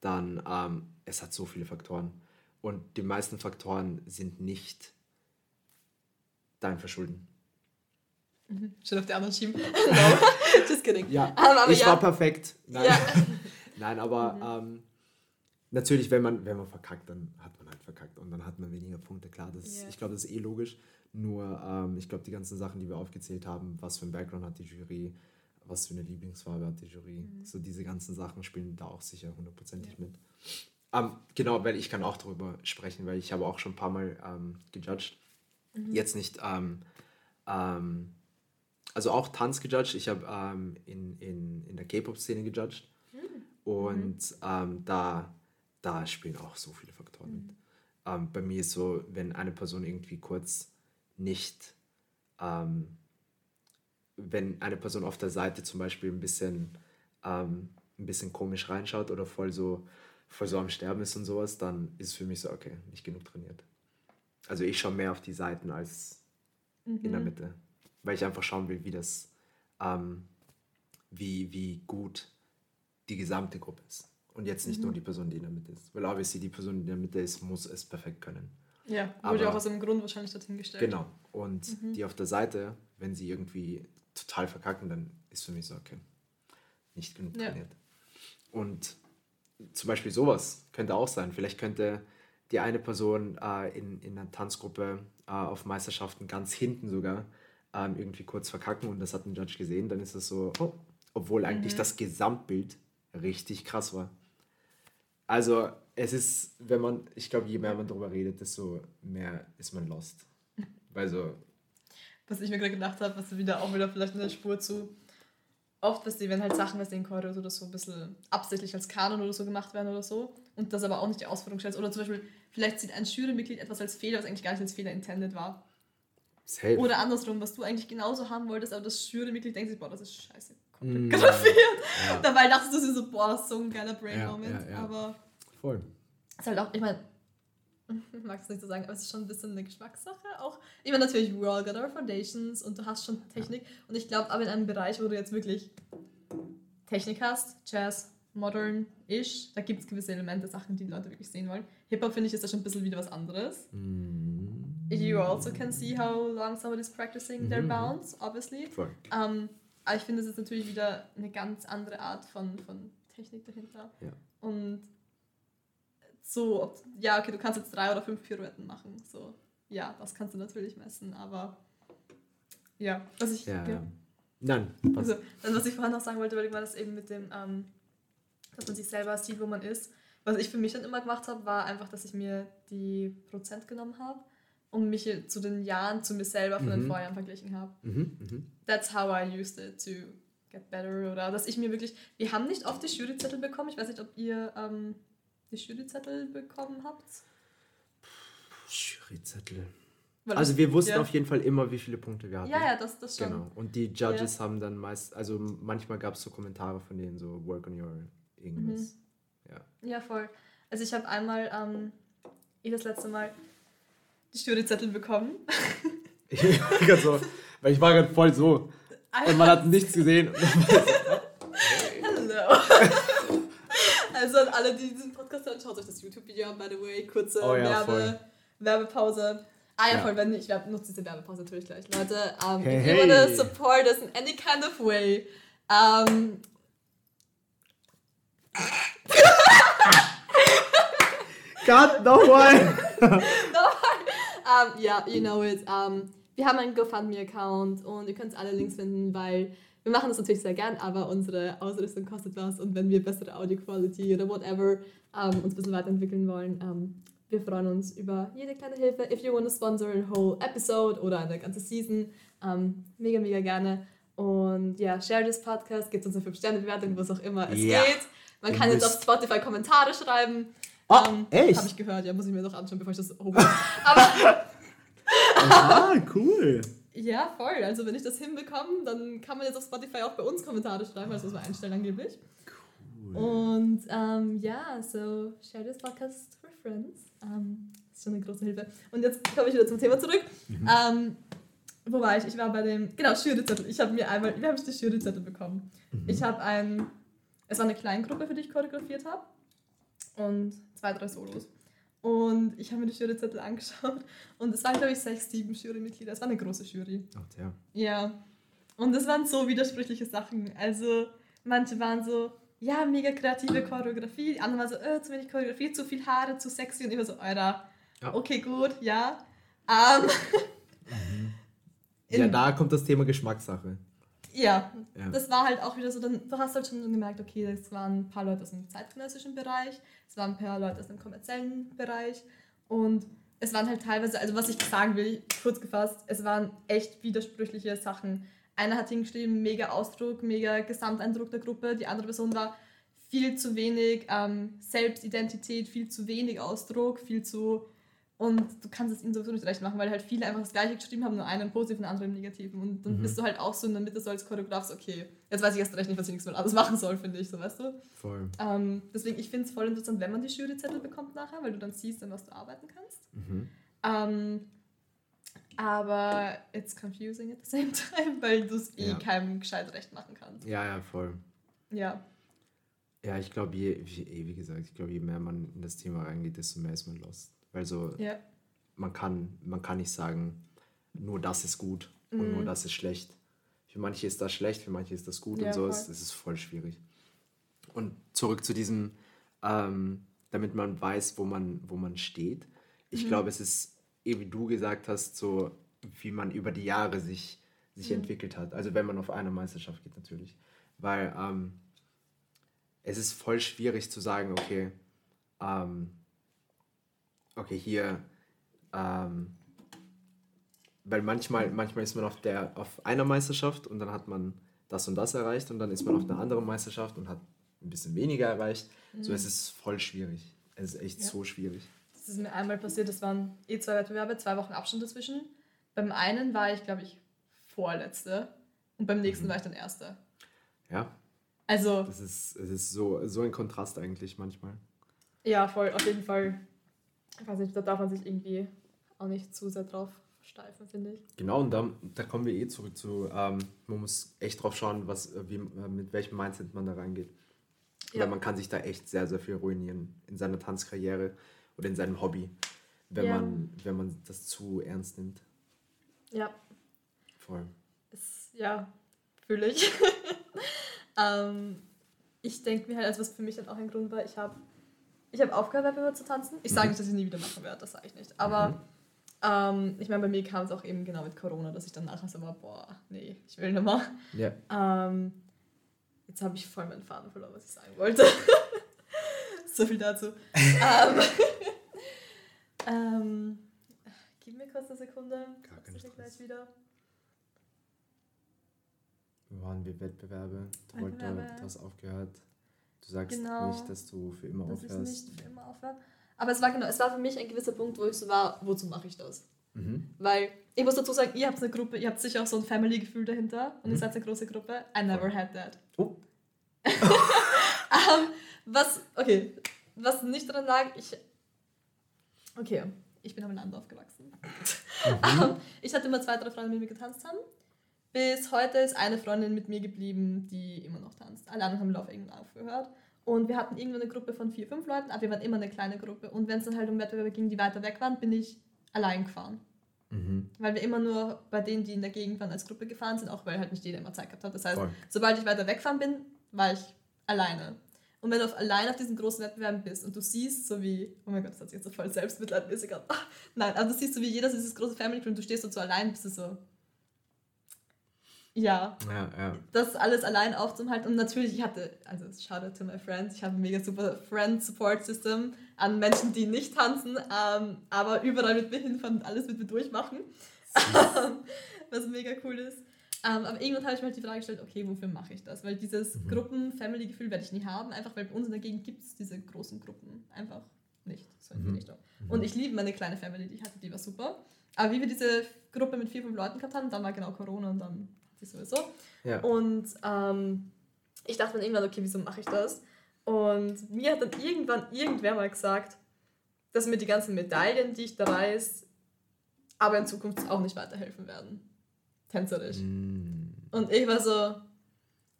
dann ähm, es hat so viele Faktoren. Und die meisten Faktoren sind nicht dein Verschulden. Schon auf die anderen schieben. no. Just kidding. Ja, aber, ich ja. war perfekt. Nein, Ja. Nein aber Mhm. ähm, natürlich, wenn man, wenn man verkackt, dann hat man verkackt und dann hat man weniger Punkte. Klar, das ist, Ja. ich glaube, das ist eh logisch. Nur, ähm, ich glaube, die ganzen Sachen, die wir aufgezählt haben, was für ein Background hat die Jury, was für eine Lieblingsfarbe hat die Jury, so diese ganzen Sachen spielen da auch sicher hundertprozentig Mhm. Ja. mit. Ähm, genau, weil ich kann auch darüber sprechen, weil ich habe auch schon ein paar Mal ähm, gejudged. Mhm. Jetzt nicht, ähm, ähm, also auch Tanz gejudged. Ich habe ähm, in, in, in der K-Pop-Szene gejudged. Und ähm, da, da spielen auch so viele Faktoren mit. Ähm, bei mir ist so, wenn eine Person irgendwie kurz nicht, ähm, wenn eine Person auf der Seite zum Beispiel ein bisschen, ähm, ein bisschen komisch reinschaut oder voll so, voll so am Sterben ist und sowas, dann ist es für mich so, okay, nicht genug trainiert. Also ich schaue mehr auf die Seiten als in Mhm. der Mitte, weil ich einfach schauen will, wie das, ähm, wie, wie gut die gesamte Gruppe ist. Und jetzt nicht nur die Person, die in der Mitte ist. Weil obviously die Person, die in der Mitte ist, muss es perfekt können. Ja, wurde ja auch aus einem Grund wahrscheinlich dorthin gestellt. Genau. Und mhm. die auf der Seite, wenn sie irgendwie total verkacken, dann ist für mich so, okay, nicht genug ja. trainiert. Und zum Beispiel sowas könnte auch sein. Vielleicht könnte die eine Person äh, in, in einer Tanzgruppe äh, auf Meisterschaften ganz hinten sogar ähm, irgendwie kurz verkacken und das hat ein Judge gesehen, dann ist es so, oh, obwohl eigentlich mhm. das Gesamtbild richtig krass war. Also es ist, wenn man, ich glaube, je mehr man darüber redet, desto mehr ist man lost. Weil so. Was ich mir gerade gedacht habe, was wieder auch wieder vielleicht in der Spur zu. Oft, was die, wenn halt Sachen, was in Choreos oder so ein bisschen absichtlich als Kanon oder so gemacht werden oder so und das aber auch nicht die Ausführung stellt. Oder zum Beispiel, vielleicht sieht ein Jurymitglied etwas als Fehler, was eigentlich gar nicht als Fehler intended war. Safe. Oder andersrum, was du eigentlich genauso haben wolltest, aber das Jurymitglied denkt sich, boah, das ist scheiße komplett mm. Ja. Dabei dachtest du so, boah, das ist so ein geiler Brain-Moment. Ja, aber voll. Ist halt auch, ich meine, ich mag es nicht so sagen, aber es ist schon ein bisschen eine Geschmackssache auch. Ich meine, natürlich, we all got our foundations und du hast schon Technik. Und ich glaube, aber in einem Bereich, wo du jetzt wirklich Technik hast, Jazz, Modern-ish, da gibt es gewisse Elemente, Sachen, die die Leute wirklich sehen wollen. Hip-Hop, finde ich, ist da schon ein bisschen wieder was anderes. Mm. You also can see how long somebody's practicing mm -hmm. their bounce, obviously. Um, aber ich finde, es ist natürlich wieder eine ganz andere Art von, von Technik dahinter. Ja. Und so, ob, ja, okay, du kannst jetzt drei oder fünf Pirouetten machen. So, ja, das kannst du natürlich messen, aber ja, was ich. Ja, ja. Nein, passt. Also, dann, was ich vorhin noch sagen wollte, weil ich war das eben mit dem, ähm, dass man sich selber sieht, wo man ist. Was ich für mich dann immer gemacht habe, war einfach, dass ich mir die Prozent genommen habe und mich zu den Jahren zu mir selber von mhm. den Vorjahren verglichen habe. Mhm, mhm. That's how I used it to get better. Oder dass ich mir wirklich. Wir haben nicht oft die Juryzettel bekommen. Ich weiß nicht, ob ihr ähm, die Juryzettel bekommen habt? Juryzettel. Weil also wir wussten ja. auf jeden Fall immer, wie viele Punkte wir hatten. Ja, ja, das, das schon. Genau. Und die Judges ja. haben dann meist, also manchmal gab es so Kommentare von denen, so work on your irgendwas. Mhm. Ja. ja, voll. Also ich habe einmal, ähm, ich das letzte Mal die Juryzettel bekommen. ich, so, weil ich war gerade voll so. Und man hat nichts gesehen. Hallo. Also an alle, die diesen Podcast hören, schaut euch das YouTube-Video an, by the way. Kurze oh, ja, Werbe, Werbepause. Ah ja, ja. voll, wenn nicht, ich nutze diese Werbepause natürlich gleich. Leute, um, hey, if you hey. wanna support us in any kind of way, um, God, no one! Um, yeah, you know it. Um, wir haben einen GoFundMe-Account und ihr könnt alle Links finden, weil wir machen das natürlich sehr gern, aber unsere Ausrüstung kostet was und wenn wir bessere Audio-Quality oder whatever ähm, uns ein bisschen weiterentwickeln wollen, ähm, wir freuen uns über jede kleine Hilfe. If you want to sponsor a whole episode oder eine ganze Season, ähm, mega, mega gerne. Und ja, share this Podcast, gebt uns eine 5-Sterne-Bewertung, was auch immer es ja. geht. Man kann jetzt auf Spotify Kommentare schreiben. Oh, ähm, echt? Habe ich gehört, ja, muss ich mir noch anschauen, bevor ich das hoch. Aber. ah, cool. Ja, voll. Also wenn ich das hinbekomme, dann kann man jetzt auf Spotify auch bei uns Kommentare schreiben, also das muss man einstellen angeblich. Cool. Und ähm, ja, so share this podcast for friends. Ähm, das ist schon eine große Hilfe. Und jetzt komme ich wieder zum Thema zurück. Mhm. Ähm, wo war ich? Ich war bei dem, genau, Juryzettel. Ich habe mir einmal, wie habe ich die Juryzettel bekommen? Mhm. Ich habe ein, es war eine Kleingruppe, für die ich choreografiert habe. Und zwei, drei Solos. Und ich habe mir die Juryzettel angeschaut und es waren, glaube ich, sechs, sieben Jurymitglieder. Es war eine große Jury. Ach, ja. Ja. Und es waren so widersprüchliche Sachen. Also, manche waren so, ja, mega kreative Choreografie. Die anderen waren so, äh, zu wenig Choreografie, zu viel Haare, zu sexy. Und war so, Alter, ja. okay, gut, ja. Um, mhm. Ja, da kommt das Thema Geschmackssache. Ja, ja, das war halt auch wieder so, dann, du hast halt schon gemerkt, okay, es waren ein paar Leute aus dem zeitgenössischen Bereich, es waren ein paar Leute aus dem kommerziellen Bereich und es waren halt teilweise, also was ich sagen will, kurz gefasst, es waren echt widersprüchliche Sachen. Einer hat hingeschrieben, mega Ausdruck, mega Gesamteindruck der Gruppe, die andere Person war viel zu wenig ähm, Selbstidentität, viel zu wenig Ausdruck, viel zu und du kannst es ihnen sowieso nicht recht machen, weil halt viele einfach das gleiche geschrieben haben, nur einen positiv und der andere im negativen. Und dann mhm. bist du halt auch so in der Mitte so als Choreograf, okay, jetzt weiß ich erst recht nicht, was ich nichts mehr alles machen soll, finde ich, so weißt du. Voll. Ähm, deswegen, ich finde es voll interessant, wenn man die Juryzettel bekommt nachher, weil du dann siehst, an was du arbeiten kannst. Mhm. Ähm, aber it's confusing at the same time, weil du es eh ja. keinem gescheit recht machen kannst. Ja, ja, voll. Ja. Ja, ich glaube, je, wie, wie gesagt, ich glaube, je mehr man in das Thema reingeht, desto mehr ist man lost. Also, ja. man kann, man kann nicht sagen, nur das ist gut und nur Mhm. das ist schlecht. Für manche ist das schlecht, für manche ist das gut Ja, und so. Es, es ist voll schwierig. Und zurück zu diesem, ähm, damit man weiß, wo man, wo man steht. Ich Mhm. glaube, es ist, eh wie du gesagt hast, so wie man über die Jahre sich, sich Mhm. entwickelt hat. Also wenn man auf eine Meisterschaft geht natürlich. Weil ähm, es ist voll schwierig zu sagen, okay, ähm, okay, hier, ähm, weil manchmal, manchmal ist man auf, der, auf einer Meisterschaft und dann hat man das und das erreicht und dann ist man auf einer anderen Meisterschaft und hat ein bisschen weniger erreicht. So, es ist voll schwierig. Es ist echt Ja. so schwierig. Das ist mir einmal passiert, das waren eh zwei Wettbewerbe, zwei Wochen Abstand dazwischen. Beim einen war ich, glaube ich, Vorletzte und beim nächsten Mhm. war ich dann Erste. Ja, Also, das ist, es ist so, so ein Kontrast eigentlich manchmal. ja, voll, auf jeden Fall. Ich weiß nicht, da darf man sich irgendwie auch nicht zu sehr drauf steifen, finde ich. Genau, und da, da kommen wir eh zurück zu, ähm, man muss echt drauf schauen, was, äh, wie, äh, mit welchem Mindset man da reingeht. Ja. Weil man kann sich da echt sehr, sehr viel ruinieren in seiner Tanzkarriere oder in seinem Hobby, wenn, Ja. man, wenn man das zu ernst nimmt. Ja, Voll. ist, ja, fühle ich. ähm, ich denke mir halt, also was für mich dann auch ein Grund war, ich habe ich hab aufgehört, Wettbewerbe zu tanzen. Ich sage Mhm. nicht, dass ich nie wieder machen werde, das sage ich nicht. Aber ähm, ich meine, bei mir kam es auch eben genau mit Corona, dass ich dann nachher so war, boah, nee, ich will nicht mehr. Ja. Ähm, jetzt habe ich voll meinen Faden verloren, was ich sagen wollte. so viel dazu. ähm, ähm, gib mir kurz eine Sekunde. Gar Jetzt kein bin ich gleich Stress. wieder. Waren wir Wettbewerbe? Wettbewerbe. du hast aufgehört. Du sagst Genau. nicht, dass du für immer dass ich aufhörst. nicht für immer aufhöre. Aber es war genau, es war für mich ein gewisser Punkt, wo ich so war, wozu mache ich das? Mhm. Weil ich muss dazu sagen, ihr habt eine Gruppe, ihr habt sicher auch so ein Family-Gefühl dahinter und ihr Mhm. seid eine große Gruppe. I never had that. Oh. ähm, was, okay, was nicht daran lag, ich, okay, ich bin am Land aufgewachsen. Ähm, ich hatte immer zwei, drei Freunde, die mit mir getanzt haben. Bis heute ist eine Freundin mit mir geblieben, die immer noch tanzt. Alle anderen haben Laufe irgendwann aufgehört. Und wir hatten irgendwann eine Gruppe von vier, fünf Leuten, aber wir waren immer eine kleine Gruppe. Und wenn es dann halt um Wettbewerbe ging, die weiter weg waren, bin ich allein gefahren. Mhm. Weil wir immer nur bei denen, die in der Gegend waren, als Gruppe gefahren sind, auch weil halt nicht jeder immer Zeit gehabt hat. Das heißt, Voll. sobald ich weiter wegfahren bin, war ich alleine. Und wenn du auf allein auf diesen großen Wettbewerben bist und du siehst, so wie, oh mein Gott, das hat sich jetzt so voll selbstmitleidmäßig an. Nein, aber du siehst so wie jeder so dieses große Family und du stehst so zu allein, bist du so. Ja, Ja, ja. das alles allein aufzuhalten. Und natürlich, ich hatte, also shout out to my friends, ich habe ein mega super Friend-Support-System an Menschen, die nicht tanzen, ähm, aber überall mit mir hinfahren und alles mit mir durchmachen. was mega cool ist. Ähm, aber irgendwann habe ich mir halt die Frage gestellt, okay, wofür mache ich das? Weil dieses Mhm. Gruppen-Family-Gefühl werde ich nie haben, einfach weil bei uns in der Gegend gibt es diese großen Gruppen einfach nicht. So in die Mhm. Richtung. Und ich liebe meine kleine Family, die ich hatte, die war super. Aber wie wir diese Gruppe mit vier, fünf Leuten gehabt haben, dann war genau Corona und dann sie sowieso. ja. Und ähm, ich dachte dann irgendwann, okay, wieso mache ich das? Und mir hat dann irgendwann irgendwer mal gesagt, dass mir die ganzen Medaillen, die ich da reiß, aber in Zukunft auch nicht weiterhelfen werden. Tänzerisch. Mm. Und ich war so,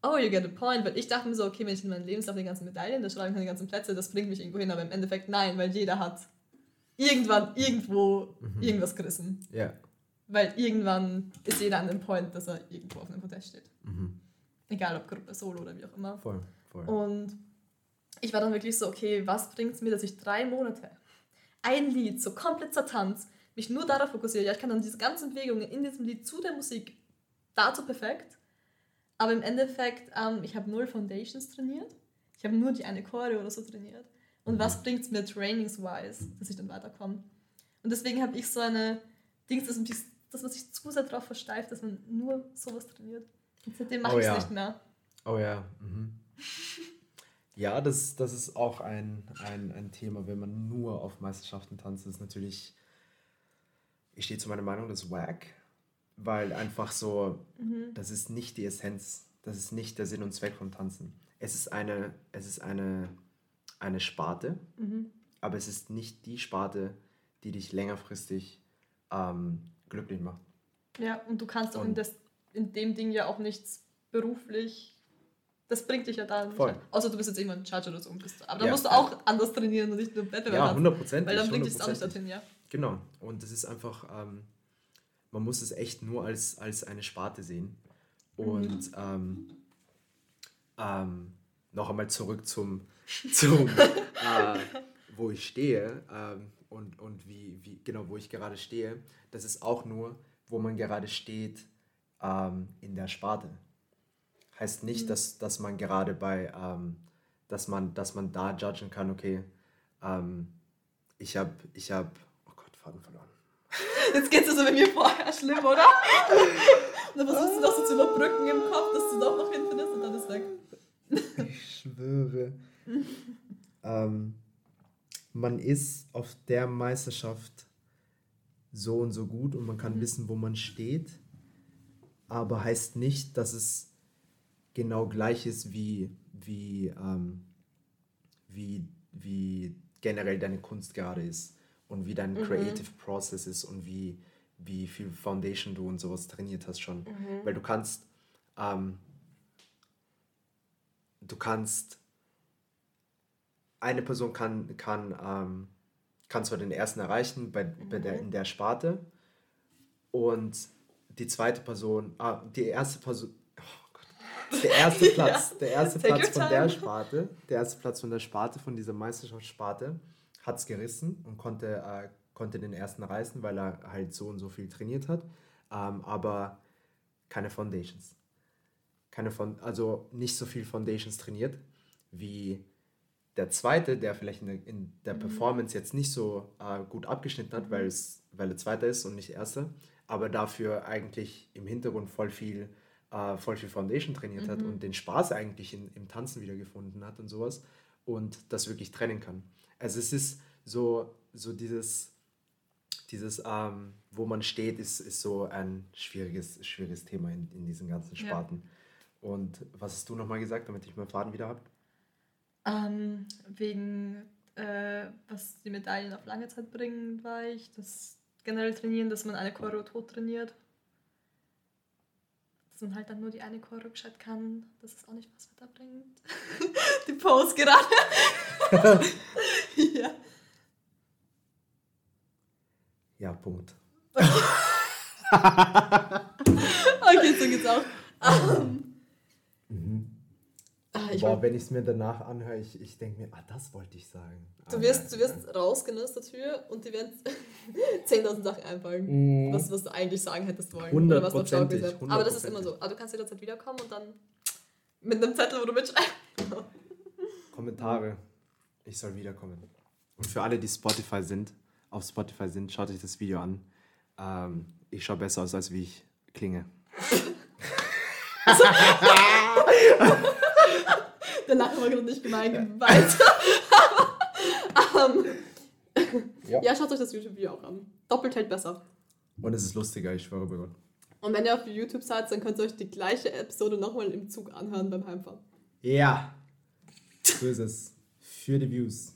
oh, you get a point. Weil ich dachte mir so, okay, wenn ich in meinem Lebenslauf die ganzen Medaillen da schreiben kann, die ganzen Plätze, das bringt mich irgendwo hin. Aber im Endeffekt nein, weil jeder hat irgendwann irgendwo Mhm. irgendwas gerissen. Ja. Weil irgendwann ist jeder an dem Point, dass er irgendwo auf einem Podest steht. Mhm. Egal ob Gruppe, Solo oder wie auch immer. Voll, voll. Und ich war dann wirklich so, okay, was bringt es mir, dass ich drei Monate ein Lied so komplett zertanzt, mich nur darauf fokussiere. Ja, ich kann dann diese ganzen Bewegungen in diesem Lied zu der Musik dazu perfekt. Aber im Endeffekt, ähm, ich habe null Foundations trainiert. Ich habe nur die eine Choreo oder so trainiert. Und Mhm. was bringt es mir trainingswise, dass ich dann weiterkomme? Und deswegen habe ich so eine Dings, dass man, sich- dass man sich zu sehr darauf versteift, dass man nur sowas trainiert. Und seitdem mache Oh ich es ja. nicht mehr. Oh ja. Mhm. Ja, das, das ist auch ein, ein, ein Thema, wenn man nur auf Meisterschaften tanzt, ist natürlich, ich stehe zu meiner Meinung, das ist wack, weil einfach so, Mhm. das ist nicht die Essenz, das ist nicht der Sinn und Zweck vom Tanzen. Es ist eine, es ist eine, eine Sparte, Mhm. aber es ist nicht die Sparte, die dich längerfristig ähm, glücklich macht. Ja, und du kannst auch in, das, in dem Ding ja auch nichts beruflich. Das bringt dich ja da nicht. Voll. an. Außer du bist jetzt irgendwann Judge oder so. bist- Aber da Ja, musst du ja. auch anders trainieren und nicht nur Wettbewerb Ja, tanzen, hundertprozentig. Weil dann bringt dich das auch nicht dorthin, ja. genau. Und es ist einfach, ähm, man muss es echt nur als, als eine Sparte sehen. Und ähm, ähm, noch einmal zurück zum, zum äh, wo ich stehe ähm, und, und wie, wie, genau, wo ich gerade stehe. Das ist auch nur, wo man gerade steht ähm, in der Sparte. Heißt nicht, mhm. dass, dass man gerade bei, ähm, dass man, dass man da judgen kann, okay, ähm, ich habe, ich habe, oh Gott, Faden verloren. Jetzt geht es so bei mir vorher schlimm, oder? und dann versuchst du das so zu überbrücken im Kopf, dass du doch noch hinfindest und dann ist weg. ich schwöre. ähm, man ist auf der Meisterschaft so und so gut und man kann mhm. wissen, wo man steht, aber heißt nicht, dass es genau gleich ist wie, wie, ähm, wie, wie generell deine Kunst gerade ist und wie dein mhm. Creative Process ist und wie, wie viel Foundation du und sowas trainiert hast schon. Mhm. Weil du kannst, ähm, du kannst, eine Person kann, kann, ähm, kann zwar den ersten erreichen bei, bei der, mhm. in der Sparte und die zweite Person, ah, die erste Person, oh der erste Platz, ja. der erste Platz von der Sparte, der erste Platz von der Sparte, von dieser Meisterschaftssparte, hat es gerissen und konnte, äh, konnte den ersten reißen, weil er halt so und so viel trainiert hat. Ähm, aber keine Foundations. Keine von, also nicht so viel Foundations trainiert wie der zweite, der vielleicht in der, in der mhm. Performance jetzt nicht so äh, gut abgeschnitten hat, weil, es, weil er Zweiter ist und nicht Erster, aber dafür eigentlich im Hintergrund voll viel, äh, voll viel Foundation trainiert mhm. hat und den Spaß eigentlich in, im Tanzen wiedergefunden hat und sowas und das wirklich trennen kann. Also es ist so, so dieses, dieses ähm, wo man steht, ist, ist so ein schwieriges, schwieriges Thema in, in diesen ganzen Sparten. Ja. Und was hast du nochmal gesagt, damit ich meinen Faden wieder habe? Ähm, wegen, äh, was die Medaillen auf lange Zeit bringen, war ich, das generell trainieren, dass man eine Choreo tot trainiert. Dass man halt dann nur die eine Choreo gescheit kann, das ist auch nicht was weiterbringt. die Pose gerade. ja. Ja, Punkt. Okay, okay so geht's auch. Um, mhm. Ah, Boah, wenn ich es mir danach anhöre, ich, ich denke mir, ah, das wollte ich sagen. Du wirst, du wirst rausgehen aus der Tür und dir werden 10.000 Sachen einfallen, mhm. was, was du eigentlich sagen hättest wollen. 100 oder was Aber das ist immer so. Aber du kannst jederzeit wiederkommen und dann mit einem Zettel, wo du mitschreibst. Kommentare. Ich soll wiederkommen. Und für alle, die Spotify sind, auf Spotify sind, schaut euch das Video an. Ähm, ich schaue besser aus, als wie ich klinge. Der Lachen war gerade nicht gemein. Weiter. um, ja. ja, schaut euch das YouTube-Video auch an. Doppelt hält besser. Und es ist lustiger, ich schwöre bei Gott. Und wenn ihr auf YouTube seid, dann könnt ihr euch die gleiche Episode nochmal im Zug anhören beim Heimfahren. Ja. So ist es. Für die Views.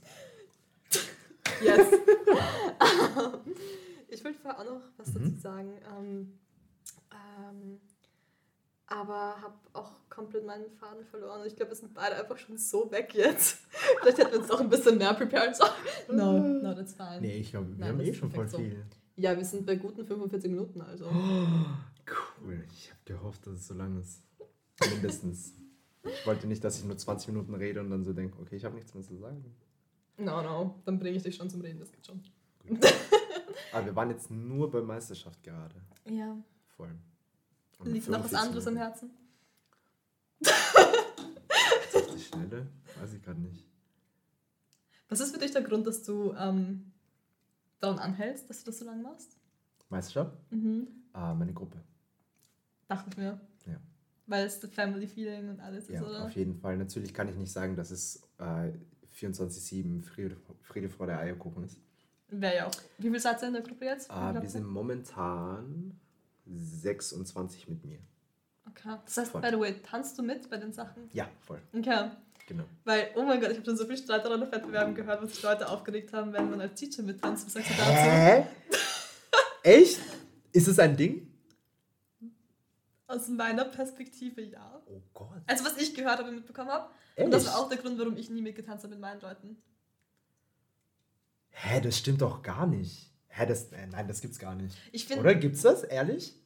Yes. ich wollte vorher auch noch was mhm. dazu sagen. Ähm, ähm, aber habe auch komplett meinen Faden verloren. Ich glaube, wir sind beide einfach schon so weg jetzt. Vielleicht hätten wir uns auch ein bisschen mehr prepared sollen. No, no, that's fine. Nee, ich glaube, wir Nein, haben eh schon voll viel. So. Ja, wir sind bei guten 45 Minuten, also. Oh, cool. Ich habe gehofft, dass es so lang ist. Mindestens. ich wollte nicht, dass ich nur 20 Minuten rede und dann so denke, okay, ich habe nichts mehr zu sagen. No, no, dann bringe ich dich schon zum Reden, das geht schon. Aber wir waren jetzt nur bei Meisterschaft gerade. Ja. Voll. Liegt noch was anderes im Herzen? auf die Schnelle? Weiß ich gerade nicht. Was ist für dich der Grund, dass du ähm, daran anhältst, dass du das so lange machst? Meisterschaft? Mhm. Ah, meine Gruppe. Dachte ich mir. Ja. Weil es das Family Feeling und alles ja, ist, oder? auf jeden Fall. Natürlich kann ich nicht sagen, dass es äh, 24-7 Friede, Friede vor der Eierkuchen ist. Wäre ja auch. Wie viele seid ihr in der Gruppe jetzt? Ah, wir sind momentan 26 mit mir. Okay. Das heißt, voll. by the way, tanzt du mit bei den Sachen? Ja, voll. Okay. Genau. Weil, oh mein Gott, ich habe schon so viel Streit daran Wettbewerben gehört, was sich Leute aufgeregt haben, wenn man als Teacher mittanzt. Du dazu? Hä? Echt? Ist es ein Ding? Aus meiner Perspektive ja. Oh Gott. Also was ich gehört habe und mitbekommen habe. Und das war auch der Grund, warum ich nie mitgetanzt habe mit meinen Leuten. Hä, das stimmt doch gar nicht. Hä, das, äh, nein, das gibt's gar nicht. Ich find, Oder gibt's das, ehrlich?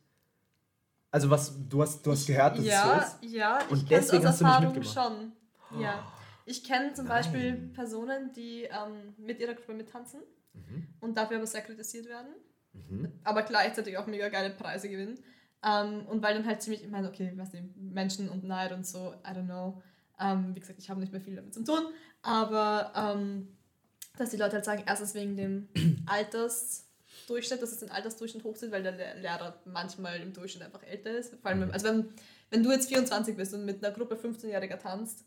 Also was, du hast, du hast gehört, dass ja, es so ist? Ja. Und deswegen hast Erfahrung du nicht mitgemacht. schon. Ja. Ich kenne zum Nein. Beispiel Personen, die ähm, mit ihrer Gruppe mittanzen mhm. und dafür aber sehr kritisiert werden, mhm. aber gleichzeitig auch mega geile Preise gewinnen. Ähm, und weil dann halt ziemlich, ich meine, okay, was nicht, Menschen und Neid und so, I don't know. Ähm, wie gesagt, ich habe nicht mehr viel damit zu tun, aber ähm, dass die Leute halt sagen, erstens wegen dem Altersdurchschnitt, dass es den Altersdurchschnitt hochzieht, weil der Lehrer manchmal im Durchschnitt einfach älter ist. Vor allem, mhm. also wenn, wenn du jetzt 24 bist und mit einer Gruppe 15-Jähriger tanzt,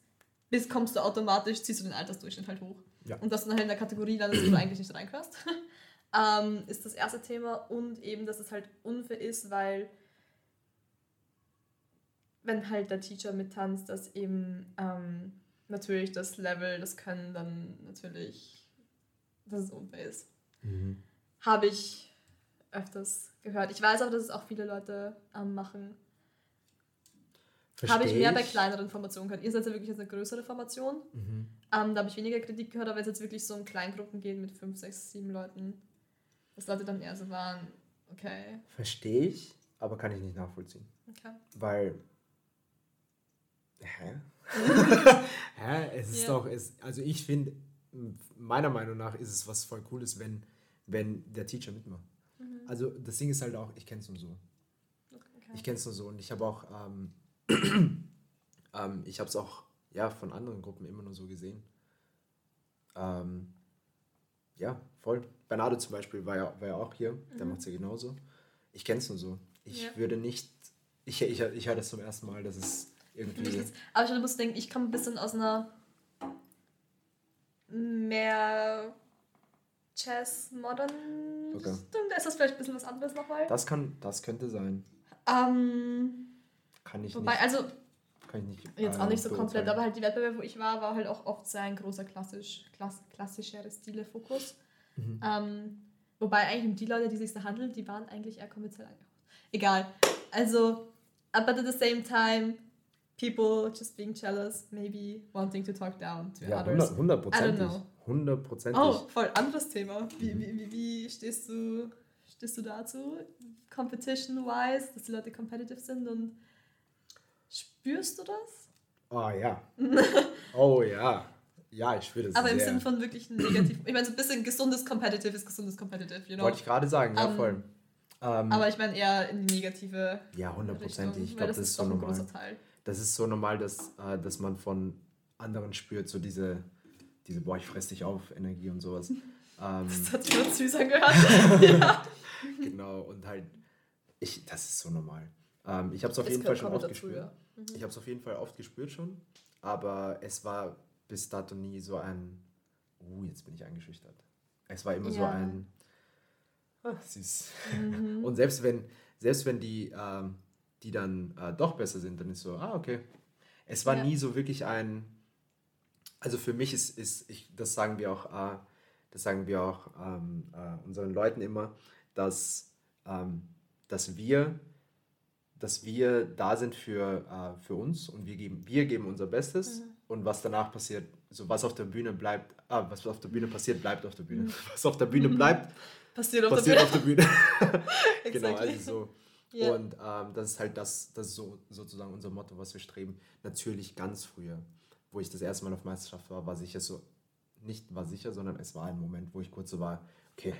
bis kommst du automatisch, ziehst du den Altersdurchschnitt halt hoch. Ja. Und dass du dann halt in der Kategorie landest, wo du eigentlich nicht reingehörst, ähm, ist das erste Thema. Und eben, dass es halt unfair ist, weil wenn halt der Teacher mittanzt, dass eben ähm, natürlich das Level, das Können dann natürlich, dass es unfair ist. Mhm. Habe ich öfters gehört. Ich weiß auch, dass es auch viele Leute ähm, machen. Habe ich mehr bei kleineren Formationen gehört. Ihr seid ja wirklich jetzt eine größere Formation. Mhm. Ähm, da habe ich weniger Kritik gehört, aber wenn es jetzt wirklich so in Kleingruppen geht mit 5, 6, 7 Leuten, dass Leute dann eher so waren, okay. Verstehe ich, aber kann ich nicht nachvollziehen. Okay. Weil. Hä? Hä? Es ist ja. doch. Es, also ich finde, meiner Meinung nach ist es was voll Cooles, wenn, wenn der Teacher mitmacht. Mhm. Also das Ding ist halt auch, ich kenne es nur so. Okay. Ich kenne es nur so und ich habe auch. Ähm, ähm, ich habe es auch ja, von anderen Gruppen immer nur so gesehen. Ähm, ja, voll. Bernardo zum Beispiel war ja, war ja auch hier, mhm. der macht es ja genauso. Ich kenne es nur so. Ich ja. würde nicht, ich, ich, ich höre das zum ersten Mal, dass es irgendwie... Aber ich muss denken, ich komme ein bisschen aus einer mehr Jazz, Modern okay. Ist das vielleicht ein bisschen was anderes nochmal? Das kann, das könnte sein. Ähm, kann ich Wobei, nicht. also kann ich nicht, jetzt auch nicht so komplett, aber halt die Wettbewerbe, wo ich war, war halt auch oft sehr ein großer klassisch, klass, klassischeres Stile-Fokus. Mhm. Ähm, wobei eigentlich die Leute, die sich da handeln, die waren eigentlich eher kommerziell angehaucht. Egal. Also, but at the same time, people just being jealous, maybe wanting to talk down to ja, others. 100 Prozent. Hundertprozentig. Oh, voll anderes Thema. Wie, wie, wie, wie stehst du, stehst du dazu? Competition-wise, dass die Leute competitive sind und Spürst du das? Oh ja. oh ja. Ja, ich spüre das Aber sehr. im Sinne von wirklich negativ. Ich meine, so ein bisschen gesundes Competitive ist gesundes Competitive, you know? Wollte ich gerade sagen, ja, um, ähm, voll. Um, aber ich meine eher in die negative. Ja, hundertprozentig. Ich glaube, das, das, ist so normal. Das ist so normal, dass, äh, dass man von anderen spürt, so diese, diese boah, ich fress dich auf, Energie und sowas. Ähm, das hat sich süß angehört. ja. Genau, und halt, ich, das ist so normal. Ähm, ich habe es auf jeden Fall schon oft gespürt. Ja. Mhm. Ich habe es auf jeden Fall oft gespürt schon, aber es war bis dato nie so ein, uh, jetzt bin ich eingeschüchtert. Es war immer ja. so ein, ah, süß. Mhm. Und selbst wenn, selbst wenn die, ähm, die dann äh, doch besser sind, dann ist so, ah, okay. Es war nie so wirklich ein, also für mich ist, ist ich, das sagen wir auch, äh, das sagen wir auch ähm, äh, unseren Leuten immer, dass, ähm, dass wir dass wir da sind für, äh, für uns und wir geben, wir geben unser Bestes mhm. und was danach passiert, so was auf der Bühne bleibt, ah, was auf der Bühne passiert, bleibt auf der Bühne. Mhm. Was auf der Bühne bleibt, passiert auf passiert der Bühne. Auf der Bühne. genau, also so. Yeah. Und ähm, das ist halt das, das ist so, sozusagen unser Motto, was wir streben. Natürlich ganz früher, wo ich das erste Mal auf Meisterschaft war, war sicher so, nicht war sicher, sondern es war ein Moment, wo ich kurz so war, okay,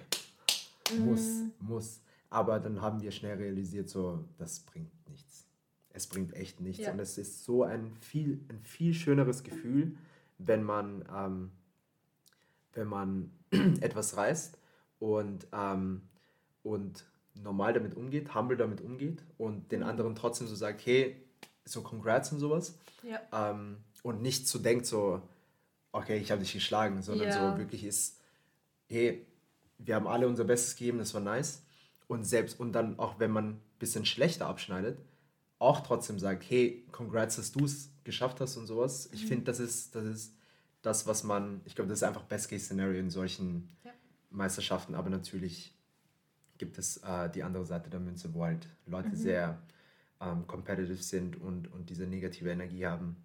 muss, mm. muss. Aber dann haben wir schnell realisiert, so, das bringt nichts. Es bringt echt nichts. Ja. Und es ist so ein viel, ein viel schöneres Gefühl, wenn man, ähm, wenn man etwas reißt und, ähm, und normal damit umgeht, humble damit umgeht und den mhm. anderen trotzdem so sagt, hey, so congrats und sowas. Ja. Ähm, und nicht so denkt so, okay, ich habe dich geschlagen, sondern ja. so wirklich ist, hey, wir haben alle unser Bestes gegeben, das war nice und selbst und dann auch wenn man ein bisschen schlechter abschneidet, auch trotzdem sagt, hey, congrats, dass du es geschafft hast und sowas. Ich mhm. finde, das ist, das ist das, was man, ich glaube, das ist einfach Best-Case-Szenario in solchen ja. Meisterschaften, aber natürlich gibt es äh, die andere Seite der Münze, wo halt Leute mhm. sehr ähm, competitive sind und, und diese negative Energie haben.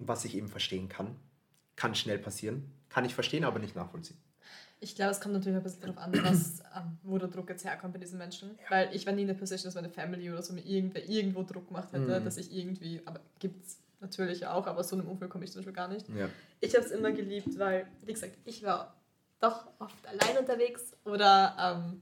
Was ich eben verstehen kann, kann schnell passieren. Kann ich verstehen, aber nicht nachvollziehen. Ich glaube, es kommt natürlich ein bisschen darauf an, was, ähm, wo der Druck jetzt herkommt bei diesen Menschen. Ja. Weil ich war nie in der Position, dass meine Family oder so mir irgendwer irgendwo Druck gemacht hätte, mhm. dass ich irgendwie, aber gibt es natürlich auch, aber so einem Umfeld komme ich zum Beispiel gar nicht. Ja. Ich habe es immer geliebt, weil, wie gesagt, ich war doch oft allein unterwegs oder ähm,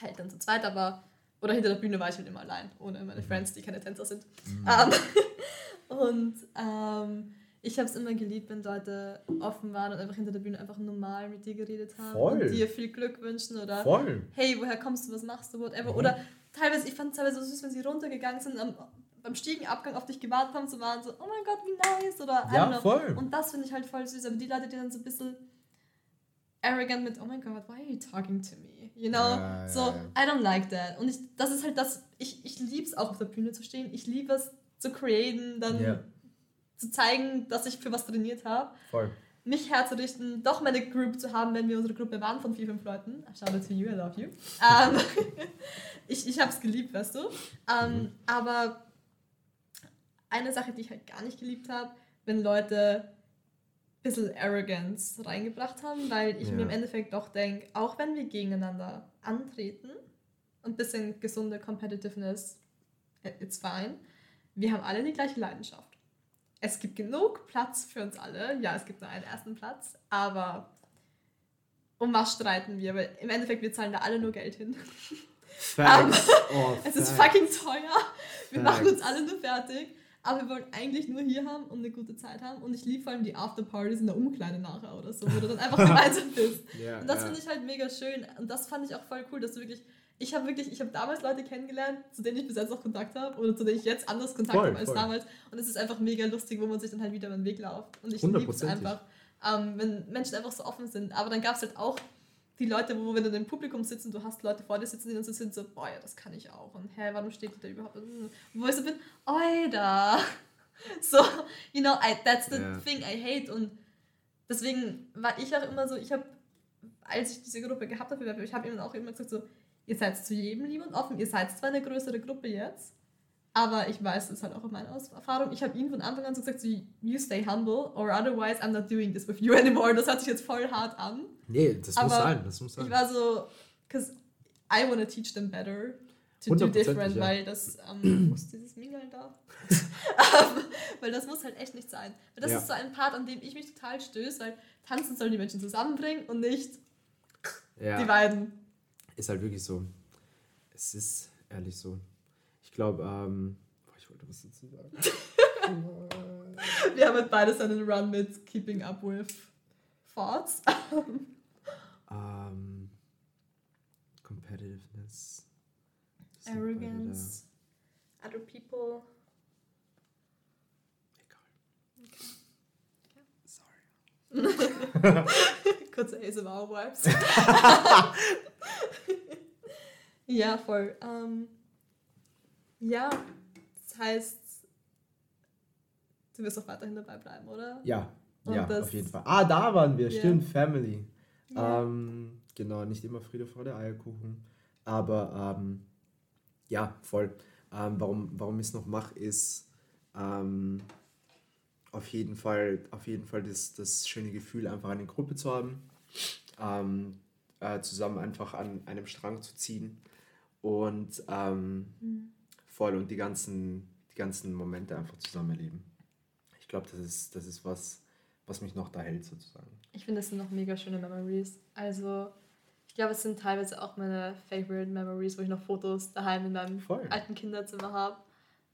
halt dann zu zweit, aber oder hinter der Bühne war ich halt immer allein, ohne meine mhm. Friends, die keine Tänzer sind. Mhm. Ähm, und ähm, ich habe es immer geliebt, wenn Leute offen waren und einfach hinter der Bühne einfach normal mit dir geredet haben Voll. und dir viel Glück wünschen oder Voll. hey, woher kommst du, was machst du, whatever. Mhm. Oder teilweise, ich fand es teilweise so süß, wenn sie runtergegangen sind, am, beim Stiegenabgang auf dich gewartet haben, so waren so, oh mein Gott, wie nice oder ja, voll. Und das finde ich halt voll süß. Aber die Leute, die dann so ein bisschen arrogant mit, oh mein Gott, why are you talking to me? You know? Ja, so, ja, I don't like that. Und ich, das ist halt das, ich, ich liebe es auch auf der Bühne zu stehen. Ich liebe es zu createn, dann zu zeigen, dass ich für was trainiert habe. Voll. Mich herzurichten, doch meine Group zu haben, wenn wir unsere Gruppe waren von vier, fünf Leuten. Shout out to you, I love you. ähm, ich ich habe es geliebt, weißt du. Ähm, mhm. Aber eine Sache, die ich halt gar nicht geliebt habe, wenn Leute bisschen Arrogance reingebracht haben, weil ich ja. mir im Endeffekt doch denke, auch wenn wir gegeneinander antreten und ein bisschen gesunde Competitiveness, it's fine, wir haben alle die gleiche Leidenschaft. Es gibt genug Platz für uns alle. Ja, es gibt nur einen ersten Platz, aber um was streiten wir? Weil im Endeffekt, wir zahlen da alle nur Geld hin. Facts. oh, es ist fucking teuer. Wir Facts. machen uns alle nur fertig aber wir wollen eigentlich nur hier haben und eine gute Zeit haben. Und ich liebe vor allem die Afterpartys in der Umkleide nachher oder so, wo du dann einfach gemeinsam bist. Yeah, und das yeah. finde ich halt mega schön. Und das fand ich auch voll cool, dass du wirklich. Ich habe wirklich, ich habe damals Leute kennengelernt, zu denen ich bis jetzt noch Kontakt habe oder zu denen ich jetzt anders Kontakt habe als voll. damals. Und es ist einfach mega lustig, wo man sich dann halt wieder den Weg läuft. Und ich liebe es einfach, ähm, wenn Menschen einfach so offen sind. Aber dann gab es halt auch die Leute, wo wenn du im Publikum sitzt und du hast Leute vor dir sitzen, die dann so sind, so, boah, ja, das kann ich auch. Und hä, warum steht die da überhaupt? Und wo ich so bin, oida. So, you know, I, that's the yeah. thing I hate. Und deswegen war ich auch immer so, ich habe, als ich diese Gruppe gehabt habe, ich habe ihnen auch immer gesagt, so, ihr seid zu jedem lieb und offen. Ihr seid zwar eine größere Gruppe jetzt, aber ich weiß es halt auch in meiner Erfahrung. Ich habe ihnen von Anfang an so gesagt, so, you stay humble or otherwise I'm not doing this with you anymore. Das hört sich jetzt voll hart an. Nee, das aber muss sein, das muss sein. Ich war so, because I want to teach them better to do different, ja. weil das ähm, muss dieses Mingeln da. weil das muss halt echt nicht sein. Weil das ja. ist so ein Part, an dem ich mich total stöße, weil tanzen sollen die Menschen zusammenbringen und nicht ja. die beiden. Ist halt wirklich so. Es ist ehrlich so. Ich glaube, ähm, ich wollte was dazu sagen. Wir haben halt beides einen Run mit Keeping Up with Thoughts. um, competitiveness. Arrogance. Other people. Egal. Okay. Sorry. Kurze ASMR-Vibes. ja, voll. Um, ja, das heißt, du wirst auch weiterhin dabei bleiben, oder? Ja, Und ja, auf jeden Fall. Ah, da waren wir, yeah. stimmt, Family. Yeah. Ähm, genau, nicht immer Friede, Freude, Eierkuchen. Aber ähm, ja, voll. Ähm, warum, warum ich es noch mache, ist ähm, auf jeden Fall, auf jeden Fall das, das schöne Gefühl, einfach eine Gruppe zu haben. Ähm, äh, zusammen einfach an einem Strang zu ziehen. Und ähm, mhm voll und die ganzen, die ganzen Momente einfach zusammen erleben. Ich glaube, das ist, das ist was, was mich noch da hält sozusagen. Ich finde, das sind noch mega schöne Memories. Also, ich glaube, es sind teilweise auch meine favorite Memories, wo ich noch Fotos daheim in meinem voll. alten Kinderzimmer habe.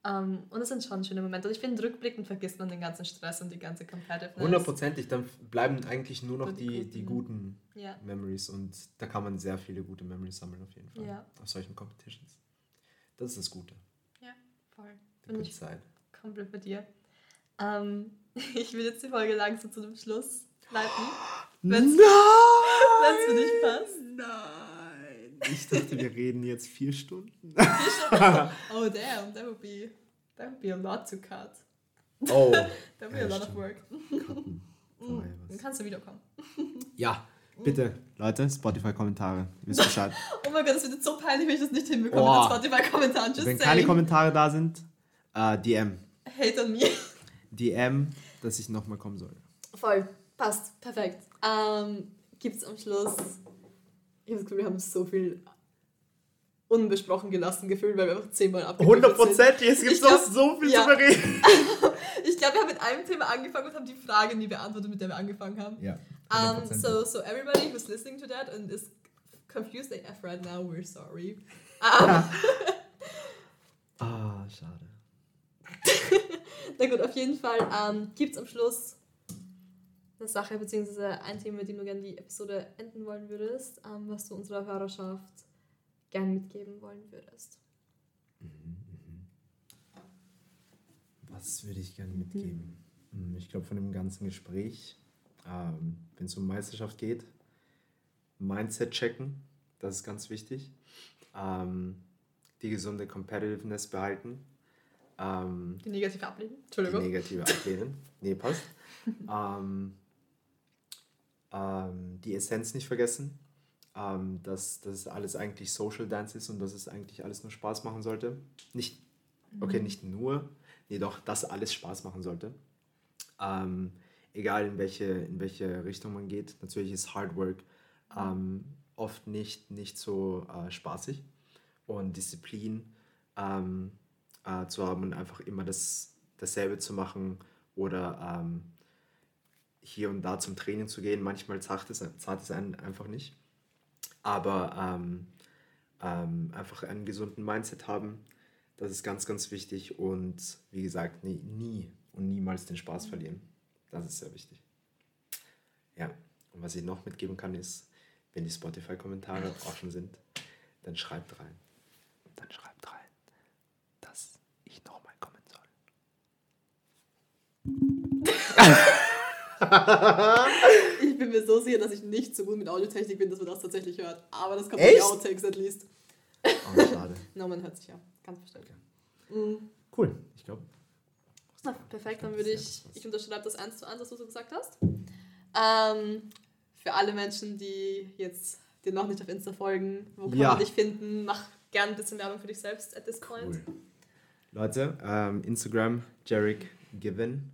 Um, ähm, und es sind schon schöne Momente. Und ich finde, rückblickend vergisst man den ganzen Stress und die ganze Competitiveness. Hundertprozentig, dann bleiben eigentlich nur noch die, die, guten, die guten ja. Memories. Und da kann man sehr viele gute Memories sammeln, auf jeden Fall. Ja. Aus solchen Competitions. Das ist das Gute. Voll. Bin ich Zeit. komplett bei dir. Ähm, ich will jetzt die Folge langsam zu dem Schluss leiten. Wenn es für dich passt. Nein. Ich dachte, wir reden jetzt vier Stunden. Vier Stunden? Oh, damn. That would be, that would be a lot to cut. Oh. that would be a lot of work. Mm, dann kannst du wiederkommen. Ja. Bitte, Leute, Spotify-Kommentare. Ihr wisst Bescheid. oh mein Gott, das wird jetzt so peinlich, wenn ich das nicht hinbekomme oh. mit Spotify-Kommentaren. Wenn saying. keine Kommentare da sind, äh, DM. Hate on me. DM, dass ich nochmal kommen soll. Voll. Passt. Perfekt. Ähm, gibt es am Schluss. Ich habe das Gefühl, wir haben so viel unbesprochen gelassen gefühlt, weil wir einfach zehnmal abgekommen Hundertprozentig, es gibt noch so viel ja. zu bereden. ich glaube, wir haben mit einem Thema angefangen und haben die Frage nie beantwortet, mit der wir angefangen haben. Ja. Um, so, so everybody who's listening to that and is confused AF right now, we're sorry. Um, ah, schade. Na gut, auf jeden Fall um, gibt es am Schluss eine Sache, beziehungsweise ein Thema, mit dem du gerne die Episode enden wollen würdest, um, was du unserer Hörerschaft gern mitgeben wollen würdest. Mhm, mhm. Was würde ich gerne mitgeben? Mhm. Ich glaube, von dem ganzen Gespräch, ähm, wenn es um Meisterschaft geht, Mindset checken, das ist ganz wichtig. Ähm, die gesunde Competitiveness behalten. Ähm, die negative ablehnen. Entschuldigung. Die negative ablehnen. nee, passt. ähm, die Essenz nicht vergessen ähm, dass das alles eigentlich Social Dance ist und dass es eigentlich alles nur Spaß machen sollte. Nicht, okay, mhm. nicht nur, nee, doch, dass alles Spaß machen sollte. Ähm, egal in welche, in welche Richtung man geht. Natürlich ist Hard Work ähm, oft nicht, nicht so äh, spaßig und Disziplin ähm, äh, zu haben und einfach immer das, dasselbe zu machen oder ähm, hier und da zum Training zu gehen. Manchmal zahlt es, zahlt es einen einfach nicht aber ähm, ähm, einfach einen gesunden Mindset haben. Das ist ganz, ganz wichtig und wie gesagt, nie, nie und niemals den Spaß verlieren. Das ist sehr wichtig. Ja, und was ich noch mitgeben kann, ist, wenn die Spotify-Kommentare offen sind, dann schreibt rein. Dann schreibt rein, dass ich nochmal kommen soll. ich bin mir so sicher, dass ich nicht so gut mit Audiotechnik bin, dass man das tatsächlich hört. Aber das kommt in die Outtakes at least. Oh, schade. no, man hört sich ja. Ganz bestimmt. Okay. Mhm. Cool, ich glaube. Perfekt, dann würde ich, ich unterschreibe das eins zu eins, was du so gesagt hast. Ähm, für alle Menschen, die jetzt dir noch nicht auf Insta folgen, wo kann ja. man dich finden? Mach gerne ein bisschen Werbung für dich selbst at this point. Cool. Leute, ähm, Instagram, Jarek Given.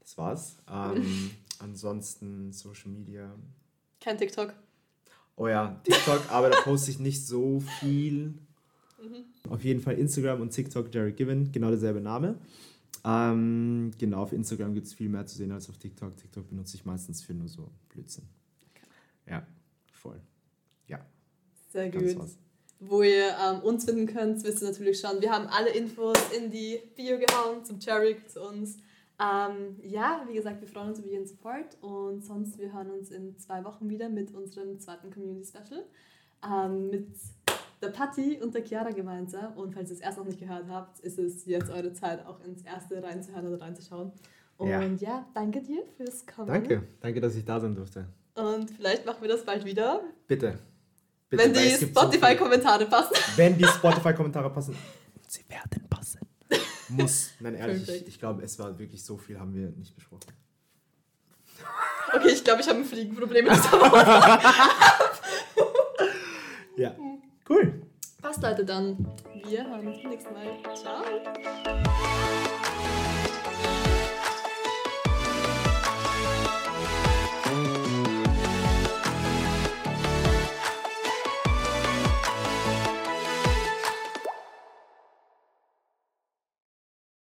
Das war's. Ähm, Ansonsten Social Media. Kein TikTok. Oh ja, TikTok, aber da poste ich nicht so viel. Mhm. Auf jeden Fall Instagram und TikTok Jared Given, genau derselbe Name. Ähm, genau, auf Instagram gibt es viel mehr zu sehen als auf TikTok. TikTok benutze ich meistens für nur so Blödsinn. Okay. Ja, voll. Ja. Sehr gut. Wo ihr ähm, uns finden könnt, wisst ihr natürlich schon. Wir haben alle Infos in die Bio gehauen zum Jarek, zu uns. Ähm, ja, wie gesagt, wir freuen uns über jeden Support und sonst, wir hören uns in zwei Wochen wieder mit unserem zweiten Community Special ähm, mit der Patti und der Chiara gemeinsam. Und falls ihr es erst noch nicht gehört habt, ist es jetzt eure Zeit, auch ins erste reinzuhören oder reinzuschauen. Und ja, ja danke dir fürs Kommen. Danke, danke, dass ich da sein durfte. Und vielleicht machen wir das bald wieder. Bitte. Bitte wenn die Spotify-Kommentare passen. Wenn die Spotify-Kommentare passen. Sie werden. Muss. Nein, ehrlich, ich, ich glaube, es war wirklich so viel, haben wir nicht besprochen. Okay, ich glaube, ich habe ein Fliegenproblem mit dieser Woche. ja, cool. Passt, Leute, dann. Wir hören uns beim nächsten Mal. Ciao.